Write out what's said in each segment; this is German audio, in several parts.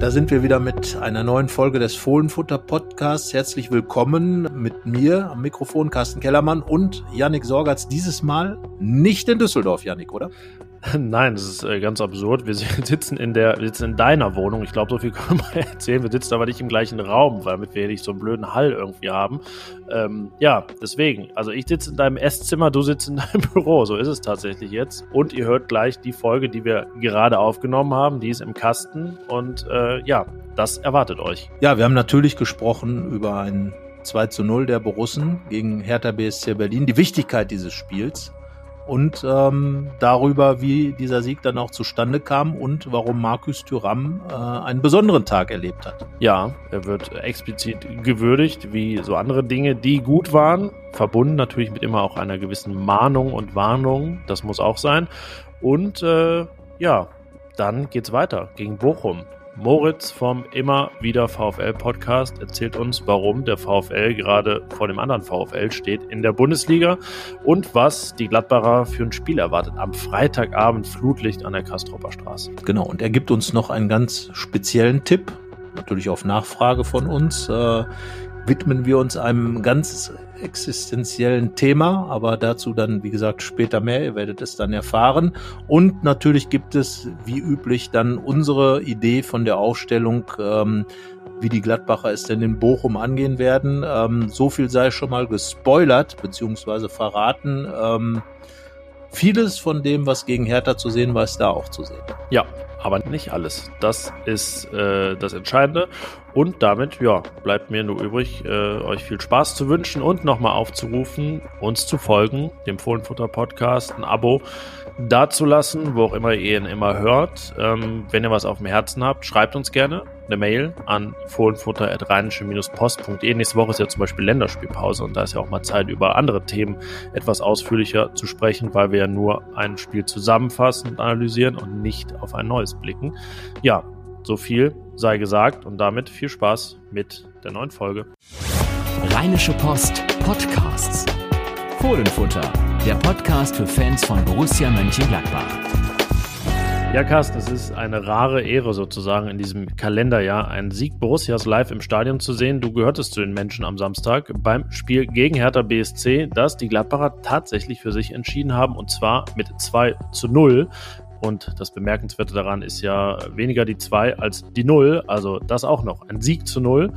Da sind wir wieder mit einer neuen Folge des Fohlenfutter Podcasts. Herzlich willkommen mit mir am Mikrofon Carsten Kellermann und Yannick Sorgatz. Dieses Mal nicht in Düsseldorf, Yannick, oder? Nein, das ist äh, ganz absurd. Wir sitzen in der, wir sitzen in deiner Wohnung. Ich glaube, so viel können wir erzählen. Wir sitzen aber nicht im gleichen Raum, damit wir hier nicht so einen blöden Hall irgendwie haben. Ähm, ja, deswegen. Also ich sitze in deinem Esszimmer, du sitzt in deinem Büro. So ist es tatsächlich jetzt. Und ihr hört gleich die Folge, die wir gerade aufgenommen haben. Die ist im Kasten. Und äh, ja, das erwartet euch. Ja, wir haben natürlich gesprochen über ein 2 zu 0 der Borussen gegen Hertha BSC Berlin. Die Wichtigkeit dieses Spiels und ähm, darüber, wie dieser Sieg dann auch zustande kam und warum Markus Thüram äh, einen besonderen Tag erlebt hat. Ja, er wird explizit gewürdigt, wie so andere Dinge, die gut waren, verbunden natürlich mit immer auch einer gewissen Mahnung und Warnung, das muss auch sein. Und äh, ja, dann geht's weiter gegen Bochum. Moritz vom Immer wieder VfL Podcast erzählt uns, warum der VfL gerade vor dem anderen VfL steht in der Bundesliga und was die Gladbacher für ein Spiel erwartet. Am Freitagabend Flutlicht an der Kastropper Straße. Genau, und er gibt uns noch einen ganz speziellen Tipp, natürlich auf Nachfrage von uns. Äh, widmen wir uns einem ganz existenziellen Thema, aber dazu dann, wie gesagt, später mehr. Ihr werdet es dann erfahren. Und natürlich gibt es, wie üblich, dann unsere Idee von der Aufstellung, ähm, wie die Gladbacher es denn in Bochum angehen werden. Ähm, so viel sei schon mal gespoilert, beziehungsweise verraten. Ähm, vieles von dem, was gegen Hertha zu sehen war, ist da auch zu sehen. Ja, aber nicht alles. Das ist äh, das Entscheidende. Und damit, ja, bleibt mir nur übrig, äh, euch viel Spaß zu wünschen und nochmal aufzurufen, uns zu folgen, dem Fohlenfutter Podcast, ein Abo dazulassen, wo auch immer ihr ihn immer hört. Ähm, wenn ihr was auf dem Herzen habt, schreibt uns gerne eine Mail an fohlenfutter.rheinische-post.de. Nächste Woche ist ja zum Beispiel Länderspielpause und da ist ja auch mal Zeit, über andere Themen etwas ausführlicher zu sprechen, weil wir ja nur ein Spiel zusammenfassen und analysieren und nicht auf ein neues blicken. Ja, so viel sei gesagt und damit viel Spaß mit der neuen Folge. Rheinische Post Podcasts. Fohlenfutter, der Podcast für Fans von Borussia Mönchengladbach. Ja, Carsten, es ist eine rare Ehre sozusagen in diesem Kalenderjahr, einen Sieg Borussias live im Stadion zu sehen. Du gehörtest zu den Menschen am Samstag beim Spiel gegen Hertha BSC, das die Gladbacher tatsächlich für sich entschieden haben und zwar mit 2 zu 0. Und das Bemerkenswerte daran ist ja weniger die 2 als die 0. Also das auch noch. Ein Sieg zu 0.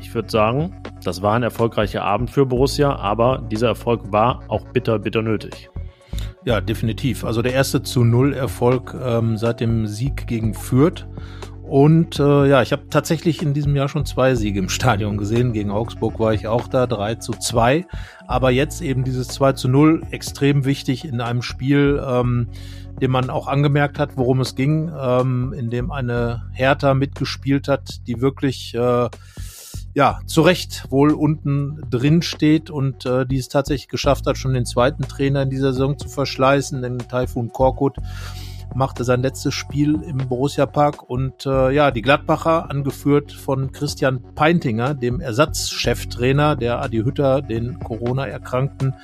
Ich würde sagen, das war ein erfolgreicher Abend für Borussia, aber dieser Erfolg war auch bitter, bitter nötig. Ja, definitiv. Also der erste zu Null Erfolg ähm, seit dem Sieg gegen Fürth. Und äh, ja, ich habe tatsächlich in diesem Jahr schon zwei Siege im Stadion gesehen. Gegen Augsburg war ich auch da, 3 zu 2. Aber jetzt eben dieses 2 zu 0 extrem wichtig in einem Spiel, ähm, dem man auch angemerkt hat, worum es ging, ähm, in dem eine Hertha mitgespielt hat, die wirklich äh, ja, zu Recht wohl unten drin steht und äh, die es tatsächlich geschafft hat, schon den zweiten Trainer in dieser Saison zu verschleißen, denn Taifun Korkut machte sein letztes Spiel im Borussia Park und äh, ja, die Gladbacher, angeführt von Christian Peintinger, dem Ersatzcheftrainer, der Adi Hütter, den Corona-Erkrankten,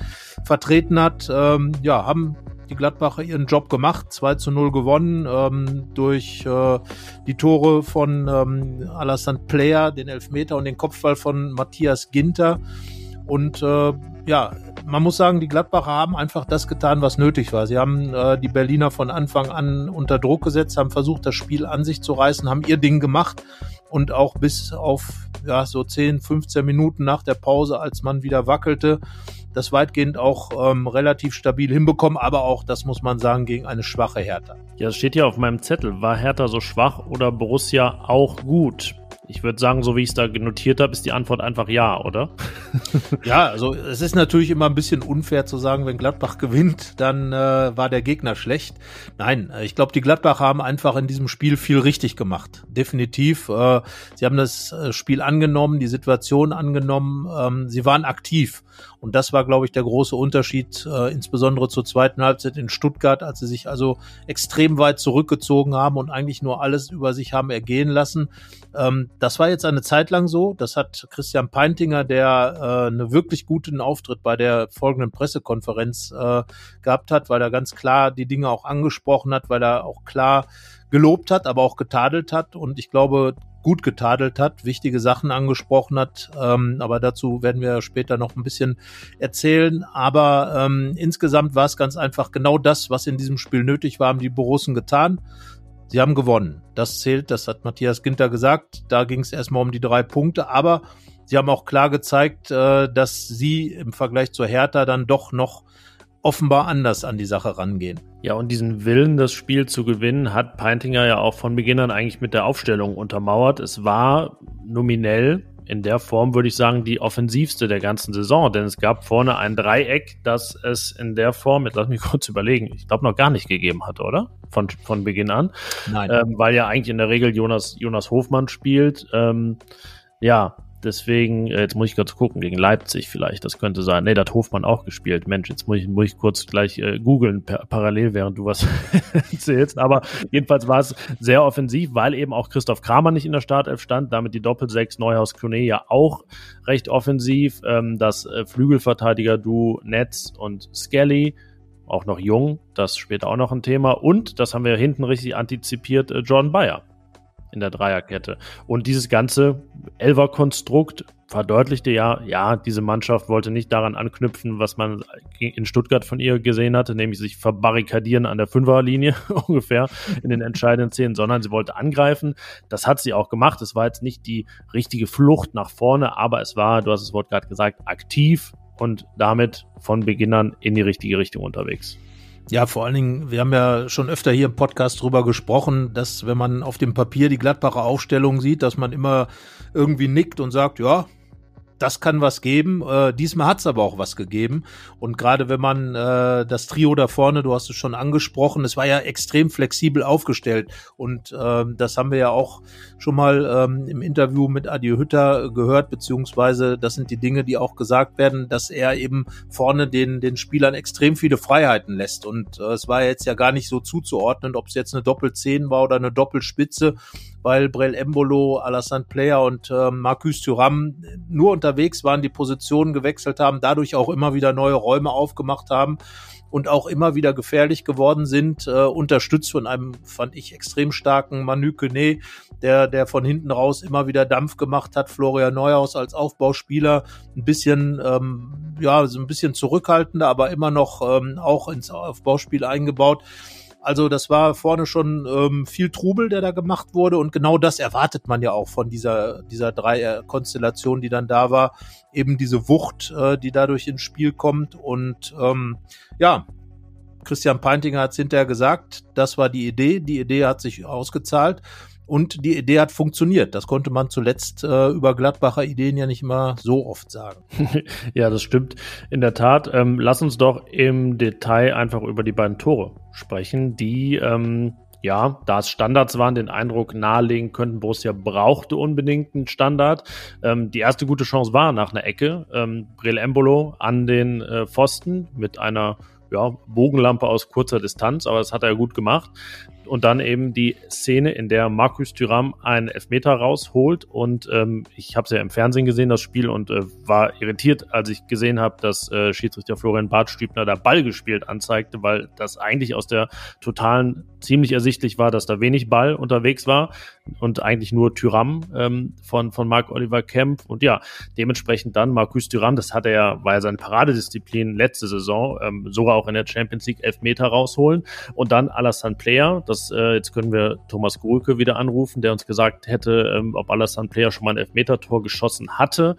vertreten hat, ähm, ja, haben die Gladbacher ihren Job gemacht, 2 zu 0 gewonnen ähm, durch äh, die Tore von ähm, Alassane Player, den Elfmeter und den Kopfball von Matthias Ginter. Und äh, ja, man muss sagen, die Gladbacher haben einfach das getan, was nötig war. Sie haben äh, die Berliner von Anfang an unter Druck gesetzt, haben versucht, das Spiel an sich zu reißen, haben ihr Ding gemacht und auch bis auf ja, so 10, 15 Minuten nach der Pause, als man wieder wackelte, das weitgehend auch ähm, relativ stabil hinbekommen, aber auch, das muss man sagen, gegen eine schwache Hertha. Ja, es steht hier auf meinem Zettel. War Hertha so schwach oder Borussia auch gut? Ich würde sagen, so wie ich es da notiert habe, ist die Antwort einfach ja, oder? ja, also es ist natürlich immer ein bisschen unfair zu sagen, wenn Gladbach gewinnt, dann äh, war der Gegner schlecht. Nein, äh, ich glaube, die Gladbacher haben einfach in diesem Spiel viel richtig gemacht. Definitiv. Äh, sie haben das äh, Spiel angenommen, die Situation angenommen. Ähm, sie waren aktiv. Und das war, glaube ich, der große Unterschied, äh, insbesondere zur zweiten Halbzeit in Stuttgart, als sie sich also extrem weit zurückgezogen haben und eigentlich nur alles über sich haben ergehen lassen. Ähm, das war jetzt eine Zeit lang so. Das hat Christian Peintinger, der äh, einen wirklich guten Auftritt bei der folgenden Pressekonferenz äh, gehabt hat, weil er ganz klar die Dinge auch angesprochen hat, weil er auch klar gelobt hat, aber auch getadelt hat und ich glaube, gut getadelt hat, wichtige Sachen angesprochen hat. Ähm, aber dazu werden wir später noch ein bisschen erzählen. Aber ähm, insgesamt war es ganz einfach genau das, was in diesem Spiel nötig war, haben die Borussen getan. Sie haben gewonnen. Das zählt, das hat Matthias Ginter gesagt. Da ging es erstmal um die drei Punkte, aber sie haben auch klar gezeigt, äh, dass sie im Vergleich zur Hertha dann doch noch offenbar anders an die Sache rangehen. Ja, und diesen Willen, das Spiel zu gewinnen, hat Peintinger ja auch von Beginn an eigentlich mit der Aufstellung untermauert. Es war nominell in der Form, würde ich sagen, die offensivste der ganzen Saison, denn es gab vorne ein Dreieck, das es in der Form, jetzt lass mich kurz überlegen, ich glaube noch gar nicht gegeben hat, oder? Von, von Beginn an. Nein. Ähm, weil ja eigentlich in der Regel Jonas, Jonas Hofmann spielt. Ähm, ja, Deswegen, äh, jetzt muss ich kurz gucken, gegen Leipzig vielleicht, das könnte sein. Nee, da hat Hofmann auch gespielt. Mensch, jetzt muss ich, muss ich kurz gleich äh, googeln, parallel, während du was erzählst. Aber jedenfalls war es sehr offensiv, weil eben auch Christoph Kramer nicht in der Startelf stand, damit die Doppelsechs Neuhaus Kone ja auch recht offensiv. Ähm, das äh, Flügelverteidiger-Du Netz und Skelly auch noch jung, das später auch noch ein Thema. Und, das haben wir hinten richtig antizipiert, äh, John Bayer in der Dreierkette. Und dieses ganze Elver-Konstrukt verdeutlichte ja, ja, diese Mannschaft wollte nicht daran anknüpfen, was man in Stuttgart von ihr gesehen hatte, nämlich sich verbarrikadieren an der Fünferlinie ungefähr in den entscheidenden Szenen, sondern sie wollte angreifen. Das hat sie auch gemacht. Es war jetzt nicht die richtige Flucht nach vorne, aber es war, du hast das Wort gerade gesagt, aktiv und damit von Beginn an in die richtige Richtung unterwegs. Ja, vor allen Dingen, wir haben ja schon öfter hier im Podcast drüber gesprochen, dass wenn man auf dem Papier die Gladbacher Aufstellung sieht, dass man immer irgendwie nickt und sagt, ja, das kann was geben. Äh, diesmal hat es aber auch was gegeben. Und gerade wenn man äh, das Trio da vorne, du hast es schon angesprochen, es war ja extrem flexibel aufgestellt. Und äh, das haben wir ja auch schon mal ähm, im Interview mit Adi Hütter gehört, beziehungsweise das sind die Dinge, die auch gesagt werden, dass er eben vorne den, den Spielern extrem viele Freiheiten lässt. Und äh, es war jetzt ja gar nicht so zuzuordnen, ob es jetzt eine Doppelzehn war oder eine Doppelspitze weil Brel Embolo, Alassane Player und äh, Marcus Thuram nur unterwegs waren, die Positionen gewechselt haben, dadurch auch immer wieder neue Räume aufgemacht haben und auch immer wieder gefährlich geworden sind, äh, unterstützt von einem, fand ich, extrem starken Manu Kone, der, der von hinten raus immer wieder Dampf gemacht hat. Florian Neuhaus als Aufbauspieler ein bisschen, ähm, ja, so ein bisschen zurückhaltender, aber immer noch ähm, auch ins Aufbauspiel eingebaut. Also das war vorne schon ähm, viel Trubel, der da gemacht wurde und genau das erwartet man ja auch von dieser dieser drei Konstellation, die dann da war, eben diese Wucht, äh, die dadurch ins Spiel kommt und ähm, ja. Christian Peintinger hat es hinterher gesagt, das war die Idee. Die Idee hat sich ausgezahlt. Und die Idee hat funktioniert. Das konnte man zuletzt äh, über Gladbacher Ideen ja nicht immer so oft sagen. ja, das stimmt. In der Tat. Ähm, lass uns doch im Detail einfach über die beiden Tore sprechen, die ähm, ja, da es Standards waren, den Eindruck nahelegen könnten, Borussia brauchte unbedingt einen Standard. Ähm, die erste gute Chance war nach einer Ecke. Ähm, Brel Embolo an den äh, Pfosten mit einer ja, Bogenlampe aus kurzer Distanz, aber das hat er gut gemacht und dann eben die Szene, in der Markus Thuram einen Elfmeter rausholt und ähm, ich habe es ja im Fernsehen gesehen, das Spiel und äh, war irritiert, als ich gesehen habe, dass äh, Schiedsrichter Florian Bartstübner da Ball gespielt anzeigte, weil das eigentlich aus der totalen ziemlich ersichtlich war, dass da wenig Ball unterwegs war und eigentlich nur Tyram ähm, von, von Marc Oliver Kemp. Und ja, dementsprechend dann Marcus Tyram, das hat er ja, war ja seine Paradedisziplin letzte Saison, ähm, sogar auch in der Champions League Elfmeter rausholen. Und dann Alassane Player, das, äh, jetzt können wir Thomas Gulke wieder anrufen, der uns gesagt hätte, ähm, ob Alassane Player schon mal ein Elfmeter-Tor geschossen hatte.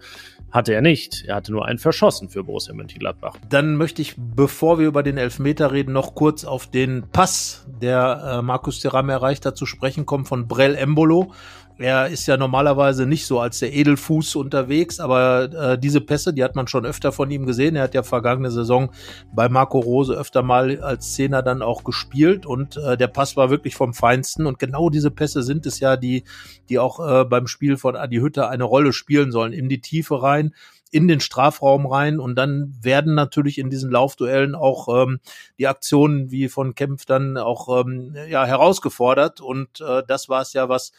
Hatte er nicht. Er hatte nur einen verschossen für Borussia Mönchengladbach. Dann möchte ich, bevor wir über den Elfmeter reden, noch kurz auf den Pass, der äh, Markus Thuram erreicht hat, zu sprechen kommen von Brell Embolo. Er ist ja normalerweise nicht so als der Edelfuß unterwegs, aber äh, diese Pässe, die hat man schon öfter von ihm gesehen. Er hat ja vergangene Saison bei Marco Rose öfter mal als Zehner dann auch gespielt und äh, der Pass war wirklich vom Feinsten und genau diese Pässe sind es ja, die, die auch äh, beim Spiel von Adi Hütter eine Rolle spielen sollen, in die Tiefe rein in den Strafraum rein und dann werden natürlich in diesen Laufduellen auch ähm, die Aktionen wie von Kempf dann auch ähm, ja herausgefordert und äh, das war es ja, was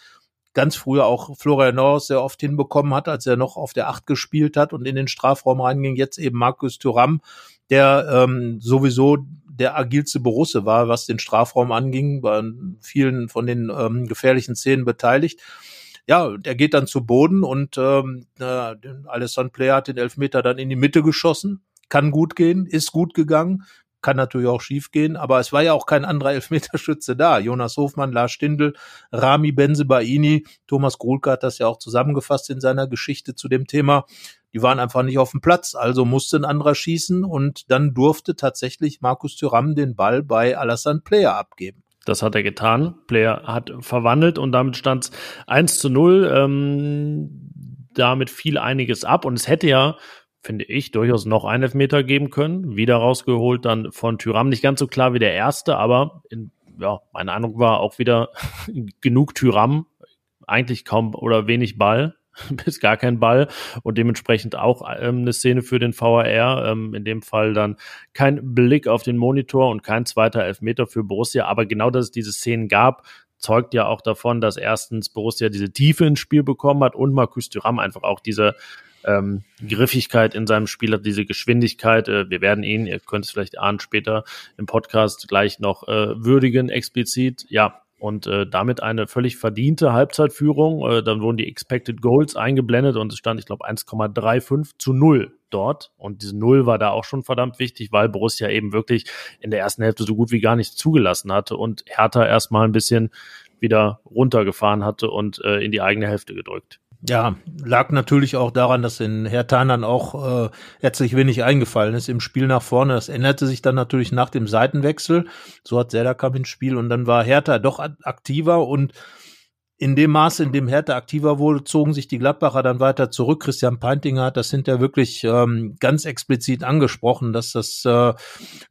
ganz früher auch Florian Norris sehr oft hinbekommen hat, als er noch auf der Acht gespielt hat und in den Strafraum reinging. Jetzt eben Markus Thuram, der ähm, sowieso der agilste Borusse war, was den Strafraum anging, in vielen von den ähm, gefährlichen Szenen beteiligt. Ja, der geht dann zu Boden und ähm, äh, Alessandro Player hat den Elfmeter dann in die Mitte geschossen. Kann gut gehen, ist gut gegangen kann natürlich auch schief gehen, aber es war ja auch kein anderer Elfmeterschütze da. Jonas Hofmann, Lars Stindl, Rami Benzebaini, Thomas Grulke hat das ja auch zusammengefasst in seiner Geschichte zu dem Thema. Die waren einfach nicht auf dem Platz, also musste ein anderer schießen und dann durfte tatsächlich Markus Thüram den Ball bei Alassane Player abgeben. Das hat er getan. Player hat verwandelt und damit stand es 1 zu 0. Ähm, damit fiel einiges ab und es hätte ja finde ich, durchaus noch einen Elfmeter geben können. Wieder rausgeholt dann von Tyram. Nicht ganz so klar wie der erste, aber in, ja, meine Eindruck war auch wieder genug Tyram. Eigentlich kaum oder wenig Ball, bis gar kein Ball und dementsprechend auch ähm, eine Szene für den VAR. Ähm, in dem Fall dann kein Blick auf den Monitor und kein zweiter Elfmeter für Borussia. Aber genau, dass es diese Szenen gab, zeugt ja auch davon, dass erstens Borussia diese Tiefe ins Spiel bekommen hat und Markus Thuram einfach auch diese ähm, Griffigkeit in seinem Spiel hat, diese Geschwindigkeit. Äh, wir werden ihn, ihr könnt es vielleicht ahnen, später im Podcast gleich noch äh, würdigen, explizit. Ja, und äh, damit eine völlig verdiente Halbzeitführung. Äh, dann wurden die Expected Goals eingeblendet und es stand, ich glaube, 1,35 zu 0 dort. Und diese Null war da auch schon verdammt wichtig, weil Borussia eben wirklich in der ersten Hälfte so gut wie gar nichts zugelassen hatte und Hertha erstmal ein bisschen wieder runtergefahren hatte und äh, in die eigene Hälfte gedrückt. Ja, lag natürlich auch daran, dass in Hertha auch äh, herzlich wenig eingefallen ist im Spiel nach vorne. Das änderte sich dann natürlich nach dem Seitenwechsel. So hat Serda kam ins Spiel und dann war Hertha doch aktiver und in dem Maße, in dem Hertha aktiver wurde, zogen sich die Gladbacher dann weiter zurück. Christian Peintinger hat das hinterher wirklich ähm, ganz explizit angesprochen, dass das äh,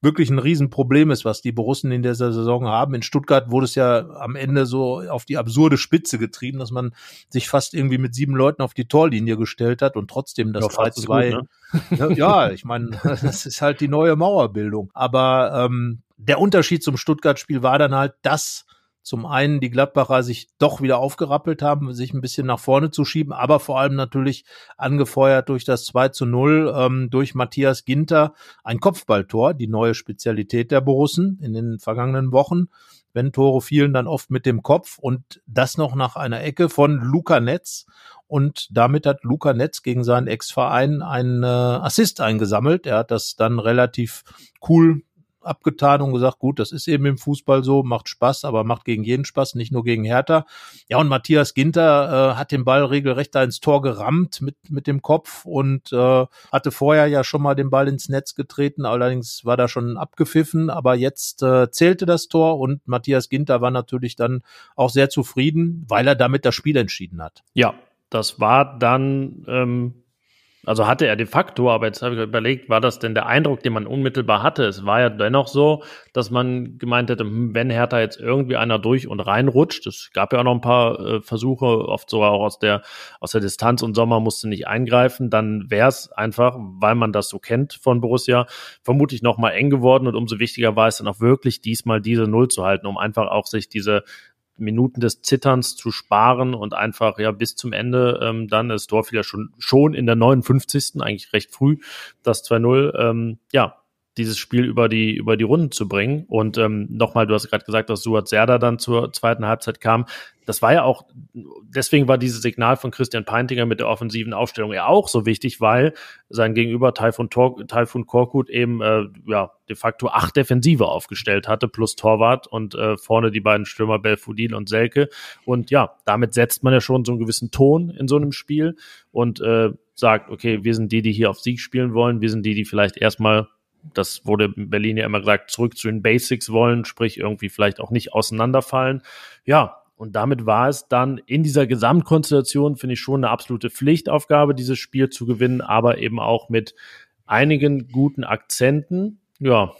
wirklich ein Riesenproblem ist, was die Borussen in dieser Saison haben. In Stuttgart wurde es ja am Ende so auf die absurde Spitze getrieben, dass man sich fast irgendwie mit sieben Leuten auf die Torlinie gestellt hat und trotzdem das 3-2. Ne? ja, ich meine, das ist halt die neue Mauerbildung. Aber ähm, der Unterschied zum Stuttgart-Spiel war dann halt, dass zum einen die Gladbacher sich doch wieder aufgerappelt haben, sich ein bisschen nach vorne zu schieben, aber vor allem natürlich angefeuert durch das 2 zu 0 ähm, durch Matthias Ginter, ein Kopfballtor, die neue Spezialität der Borussen in den vergangenen Wochen. Wenn Tore fielen, dann oft mit dem Kopf und das noch nach einer Ecke von Luca Netz. Und damit hat Luca Netz gegen seinen Ex-Verein einen äh, Assist eingesammelt. Er hat das dann relativ cool abgetan und gesagt, gut, das ist eben im Fußball so, macht Spaß, aber macht gegen jeden Spaß, nicht nur gegen Hertha. Ja, und Matthias Ginter äh, hat den Ball regelrecht da ins Tor gerammt mit, mit dem Kopf und äh, hatte vorher ja schon mal den Ball ins Netz getreten, allerdings war da schon abgepfiffen, aber jetzt äh, zählte das Tor und Matthias Ginter war natürlich dann auch sehr zufrieden, weil er damit das Spiel entschieden hat. Ja, das war dann ähm, also hatte er de facto, aber jetzt habe ich überlegt, war das denn der Eindruck, den man unmittelbar hatte? Es war ja dennoch so, dass man gemeint hätte, hm, wenn Hertha jetzt irgendwie einer durch und reinrutscht, es gab ja auch noch ein paar äh, Versuche, oft sogar auch aus der, aus der Distanz und Sommer musste nicht eingreifen, dann wäre es einfach, weil man das so kennt von Borussia, vermutlich nochmal eng geworden und umso wichtiger war es dann auch wirklich diesmal diese Null zu halten, um einfach auch sich diese Minuten des Zitterns zu sparen und einfach ja bis zum Ende ähm, dann ist Dorf ja schon schon in der 59. eigentlich recht früh das 2-0 ähm, ja dieses Spiel über die über die Runden zu bringen. Und ähm, nochmal du hast gerade gesagt dass Suat Serda dann zur zweiten Halbzeit kam. Das war ja auch, deswegen war dieses Signal von Christian Peintinger mit der offensiven Aufstellung ja auch so wichtig, weil sein Gegenüber Taifun, Tor, Taifun Korkut eben äh, ja de facto acht Defensive aufgestellt hatte, plus Torwart und äh, vorne die beiden Stürmer Belfodil und Selke. Und ja, damit setzt man ja schon so einen gewissen Ton in so einem Spiel und äh, sagt, okay, wir sind die, die hier auf Sieg spielen wollen, wir sind die, die vielleicht erstmal das wurde in Berlin ja immer gesagt, zurück zu den Basics wollen, sprich irgendwie vielleicht auch nicht auseinanderfallen. Ja, und damit war es dann in dieser Gesamtkonstellation, finde ich, schon eine absolute Pflichtaufgabe, dieses Spiel zu gewinnen, aber eben auch mit einigen guten Akzenten. Ja,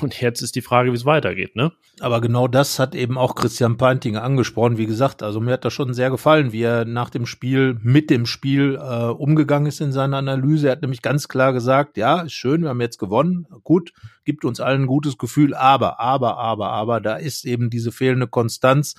und jetzt ist die Frage, wie es weitergeht, ne? Aber genau das hat eben auch Christian Peintinger angesprochen. Wie gesagt, also mir hat das schon sehr gefallen, wie er nach dem Spiel mit dem Spiel äh, umgegangen ist in seiner Analyse. Er hat nämlich ganz klar gesagt, ja, ist schön, wir haben jetzt gewonnen, gut, gibt uns allen ein gutes Gefühl, aber, aber, aber, aber, da ist eben diese fehlende Konstanz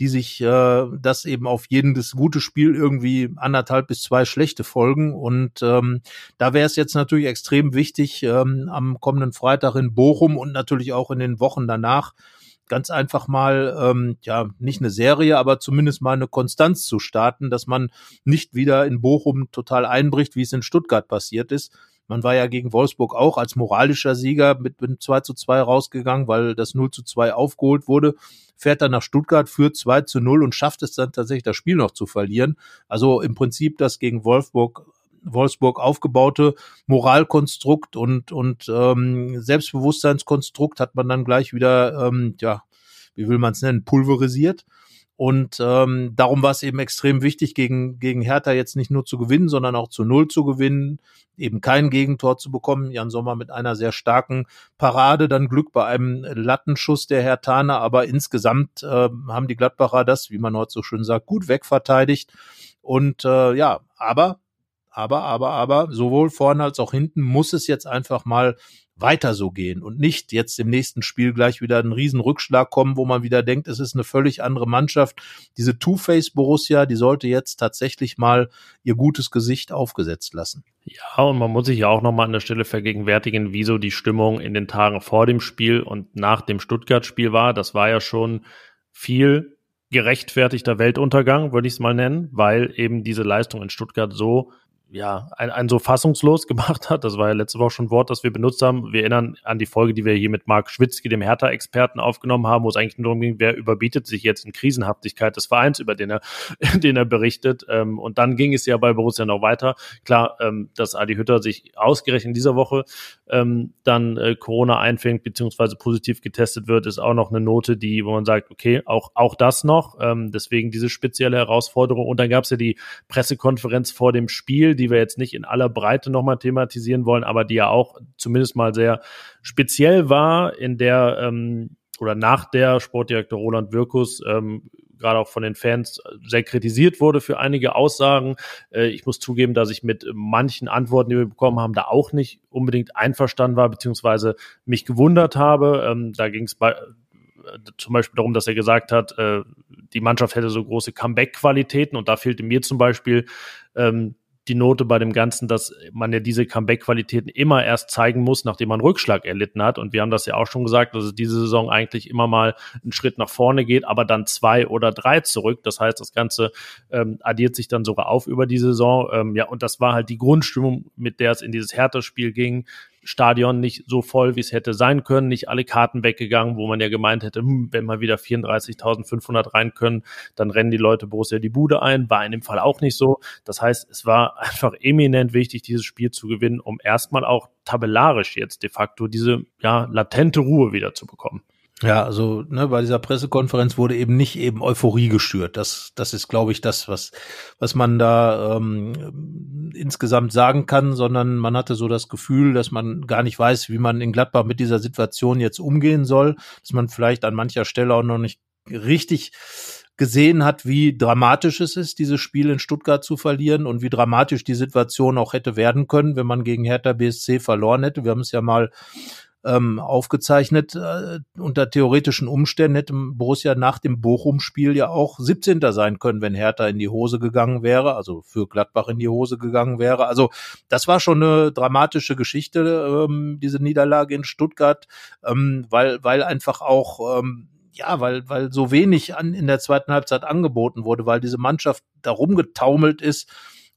die sich äh, das eben auf jedes gute Spiel irgendwie anderthalb bis zwei schlechte folgen. Und ähm, da wäre es jetzt natürlich extrem wichtig, ähm, am kommenden Freitag in Bochum und natürlich auch in den Wochen danach ganz einfach mal, ähm, ja, nicht eine Serie, aber zumindest mal eine Konstanz zu starten, dass man nicht wieder in Bochum total einbricht, wie es in Stuttgart passiert ist. Man war ja gegen Wolfsburg auch als moralischer Sieger mit, mit 2 zu 2 rausgegangen, weil das 0 zu 2 aufgeholt wurde, fährt dann nach Stuttgart, führt 2 zu 0 und schafft es dann tatsächlich, das Spiel noch zu verlieren. Also im Prinzip das gegen Wolfsburg Wolfsburg aufgebaute Moralkonstrukt und, und ähm, Selbstbewusstseinskonstrukt hat man dann gleich wieder, ähm, ja, wie will man es nennen, pulverisiert. Und ähm, darum war es eben extrem wichtig, gegen, gegen Hertha jetzt nicht nur zu gewinnen, sondern auch zu Null zu gewinnen, eben kein Gegentor zu bekommen. Jan Sommer mit einer sehr starken Parade, dann Glück bei einem Lattenschuss der Hertaner, aber insgesamt äh, haben die Gladbacher das, wie man heute so schön sagt, gut wegverteidigt. Und äh, ja, aber aber, aber, aber, sowohl vorne als auch hinten muss es jetzt einfach mal weiter so gehen und nicht jetzt im nächsten Spiel gleich wieder ein Riesenrückschlag kommen, wo man wieder denkt, es ist eine völlig andere Mannschaft. Diese Two-Face Borussia, die sollte jetzt tatsächlich mal ihr gutes Gesicht aufgesetzt lassen. Ja, und man muss sich ja auch nochmal an der Stelle vergegenwärtigen, wieso die Stimmung in den Tagen vor dem Spiel und nach dem Stuttgart-Spiel war. Das war ja schon viel gerechtfertigter Weltuntergang, würde ich es mal nennen, weil eben diese Leistung in Stuttgart so ja, ein, ein so fassungslos gemacht hat. Das war ja letzte Woche schon ein Wort, das wir benutzt haben. Wir erinnern an die Folge, die wir hier mit Marc Schwitzky, dem Hertha-Experten, aufgenommen haben, wo es eigentlich nur darum ging, wer überbietet sich jetzt in Krisenhaftigkeit des Vereins, über den er, den er berichtet. Ähm, und dann ging es ja bei Borussia noch weiter. Klar, ähm, dass Adi Hütter sich ausgerechnet in dieser Woche ähm, dann äh, Corona einfängt, beziehungsweise positiv getestet wird, ist auch noch eine Note, die, wo man sagt, okay, auch, auch das noch. deswegen diese spezielle Herausforderung. Und dann gab es ja die Pressekonferenz vor dem Spiel, die wir jetzt nicht in aller Breite nochmal thematisieren wollen, aber die ja auch zumindest mal sehr speziell war, in der ähm, oder nach der Sportdirektor Roland Wirkus ähm, gerade auch von den Fans sehr kritisiert wurde für einige Aussagen. Äh, ich muss zugeben, dass ich mit manchen Antworten, die wir bekommen haben, da auch nicht unbedingt einverstanden war, beziehungsweise mich gewundert habe. Ähm, da ging es bei äh, zum Beispiel darum, dass er gesagt hat, äh, die Mannschaft hätte so große Comeback-Qualitäten und da fehlte mir zum Beispiel ähm, die Note bei dem Ganzen, dass man ja diese Comeback-Qualitäten immer erst zeigen muss, nachdem man Rückschlag erlitten hat. Und wir haben das ja auch schon gesagt, dass es diese Saison eigentlich immer mal einen Schritt nach vorne geht, aber dann zwei oder drei zurück. Das heißt, das Ganze ähm, addiert sich dann sogar auf über die Saison. Ähm, ja, und das war halt die Grundstimmung, mit der es in dieses Hertha-Spiel ging. Stadion nicht so voll, wie es hätte sein können, nicht alle Karten weggegangen, wo man ja gemeint hätte, hm, wenn mal wieder 34.500 rein können, dann rennen die Leute Borussia die Bude ein. War in dem Fall auch nicht so. Das heißt, es war einfach eminent wichtig, dieses Spiel zu gewinnen, um erstmal auch tabellarisch jetzt de facto diese ja latente Ruhe wieder zu bekommen. Ja, also ne, bei dieser Pressekonferenz wurde eben nicht eben Euphorie gestört. Das, das ist, glaube ich, das, was, was man da ähm, insgesamt sagen kann, sondern man hatte so das Gefühl, dass man gar nicht weiß, wie man in Gladbach mit dieser Situation jetzt umgehen soll, dass man vielleicht an mancher Stelle auch noch nicht richtig gesehen hat, wie dramatisch es ist, dieses Spiel in Stuttgart zu verlieren und wie dramatisch die Situation auch hätte werden können, wenn man gegen Hertha BSC verloren hätte. Wir haben es ja mal ähm, aufgezeichnet. Äh, unter theoretischen Umständen hätte Borussia nach dem Bochum-Spiel ja auch 17. sein können, wenn Hertha in die Hose gegangen wäre, also für Gladbach in die Hose gegangen wäre. Also das war schon eine dramatische Geschichte, ähm, diese Niederlage in Stuttgart, ähm, weil, weil einfach auch ähm, ja, weil, weil so wenig an, in der zweiten Halbzeit angeboten wurde, weil diese Mannschaft da rumgetaumelt ist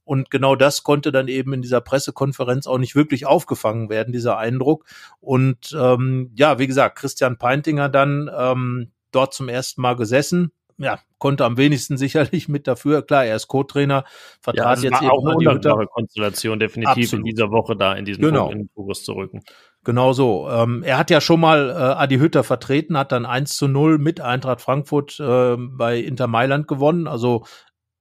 und genau das konnte dann eben in dieser Pressekonferenz auch nicht wirklich aufgefangen werden, dieser Eindruck. Und ähm, ja, wie gesagt, Christian Peintinger dann ähm, dort zum ersten Mal gesessen. Ja, konnte am wenigsten sicherlich mit dafür. Klar, er ist Co-Trainer, vertrat ja, jetzt eben auch eine undankbare Konstellation definitiv Absolut. in dieser Woche da in diesem genau. Fokus zu rücken. Genau so. Ähm, er hat ja schon mal äh, Adi Hütter vertreten, hat dann 1 zu 0 mit Eintracht Frankfurt äh, bei Inter Mailand gewonnen. Also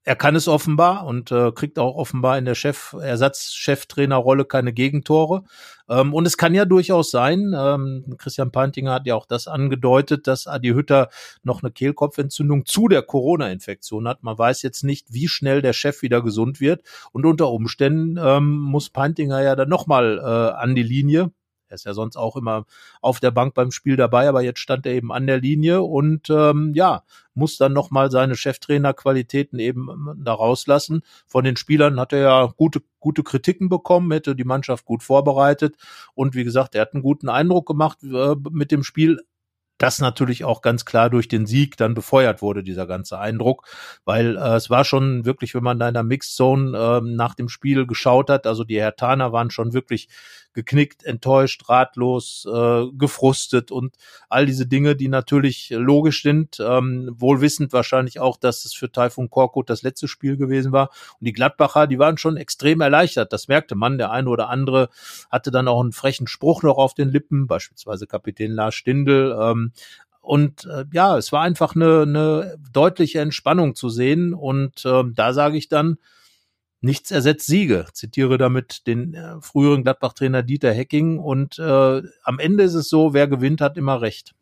er kann es offenbar und äh, kriegt auch offenbar in der Chef Ersatzcheftrainerrolle keine Gegentore. Ähm, und es kann ja durchaus sein, ähm, Christian Pantinger hat ja auch das angedeutet, dass Adi Hütter noch eine Kehlkopfentzündung zu der Corona-Infektion hat. Man weiß jetzt nicht, wie schnell der Chef wieder gesund wird. Und unter Umständen ähm, muss Pantinger ja dann nochmal äh, an die Linie Er ist ja sonst auch immer auf der Bank beim Spiel dabei, aber jetzt stand er eben an der Linie und ähm, ja, muss dann nochmal seine Cheftrainerqualitäten eben ähm, da rauslassen. Von den Spielern hat er ja gute, gute Kritiken bekommen, hätte die Mannschaft gut vorbereitet und wie gesagt, er hat einen guten Eindruck gemacht äh, mit dem Spiel das natürlich auch ganz klar durch den Sieg dann befeuert wurde, dieser ganze Eindruck, weil äh, es war schon wirklich, wenn man da in der Mixed Zone äh, nach dem Spiel geschaut hat, also die Hertaner waren schon wirklich geknickt, enttäuscht, ratlos, äh, gefrustet und all diese Dinge, die natürlich logisch sind, ähm, wohl wissend wahrscheinlich auch, dass es für Taifun Korkut das letzte Spiel gewesen war. Und die Gladbacher, die waren schon extrem erleichtert. Das merkte man. Der eine oder andere hatte dann auch einen frechen Spruch noch auf den Lippen, beispielsweise Kapitän Lars Stindl. Ähm, und äh, ja, es war einfach eine, eine deutliche Entspannung zu sehen. Und äh, da sage ich dann, Nichts ersetzt Siege. Zitiere damit den äh, früheren Gladbach-Trainer Dieter Hecking. Und äh, am Ende ist es so, wer gewinnt, hat immer recht.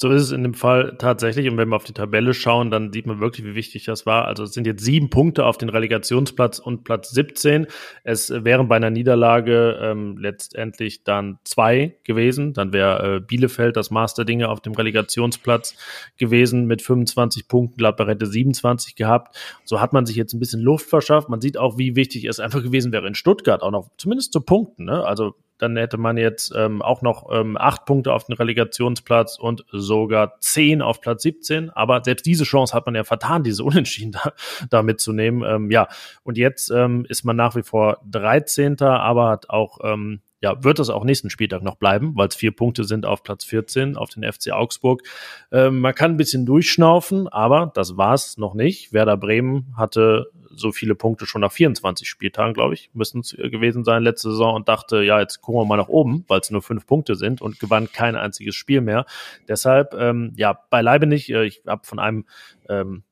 So ist es in dem Fall tatsächlich. Und wenn wir auf die Tabelle schauen, dann sieht man wirklich, wie wichtig das war. Also es sind jetzt sieben Punkte auf den Relegationsplatz und Platz 17. Es wären bei einer Niederlage ähm, letztendlich dann zwei gewesen. Dann wäre äh, Bielefeld das Masterdinge auf dem Relegationsplatz gewesen mit 25 Punkten. Gladbach hätte 27 gehabt. So hat man sich jetzt ein bisschen Luft verschafft. Man sieht auch, wie wichtig es einfach gewesen wäre in Stuttgart auch noch, zumindest zu Punkten. Ne? Also dann hätte man jetzt ähm, auch noch ähm, acht Punkte auf den Relegationsplatz und sogar zehn auf Platz 17. Aber selbst diese Chance hat man ja vertan, diese Unentschieden da, da mitzunehmen. Ähm, ja, und jetzt ähm, ist man nach wie vor 13. aber hat auch ähm, ja, wird es auch nächsten Spieltag noch bleiben, weil es vier Punkte sind auf Platz 14 auf den FC Augsburg. Ähm, man kann ein bisschen durchschnaufen, aber das war's noch nicht. Werder Bremen hatte so viele Punkte schon nach 24 Spieltagen, glaube ich, müssen es gewesen sein letzte Saison und dachte, ja, jetzt gucken wir mal nach oben, weil es nur fünf Punkte sind und gewann kein einziges Spiel mehr. Deshalb, ähm, ja, beileibe nicht. Äh, ich habe von einem ähm, äh,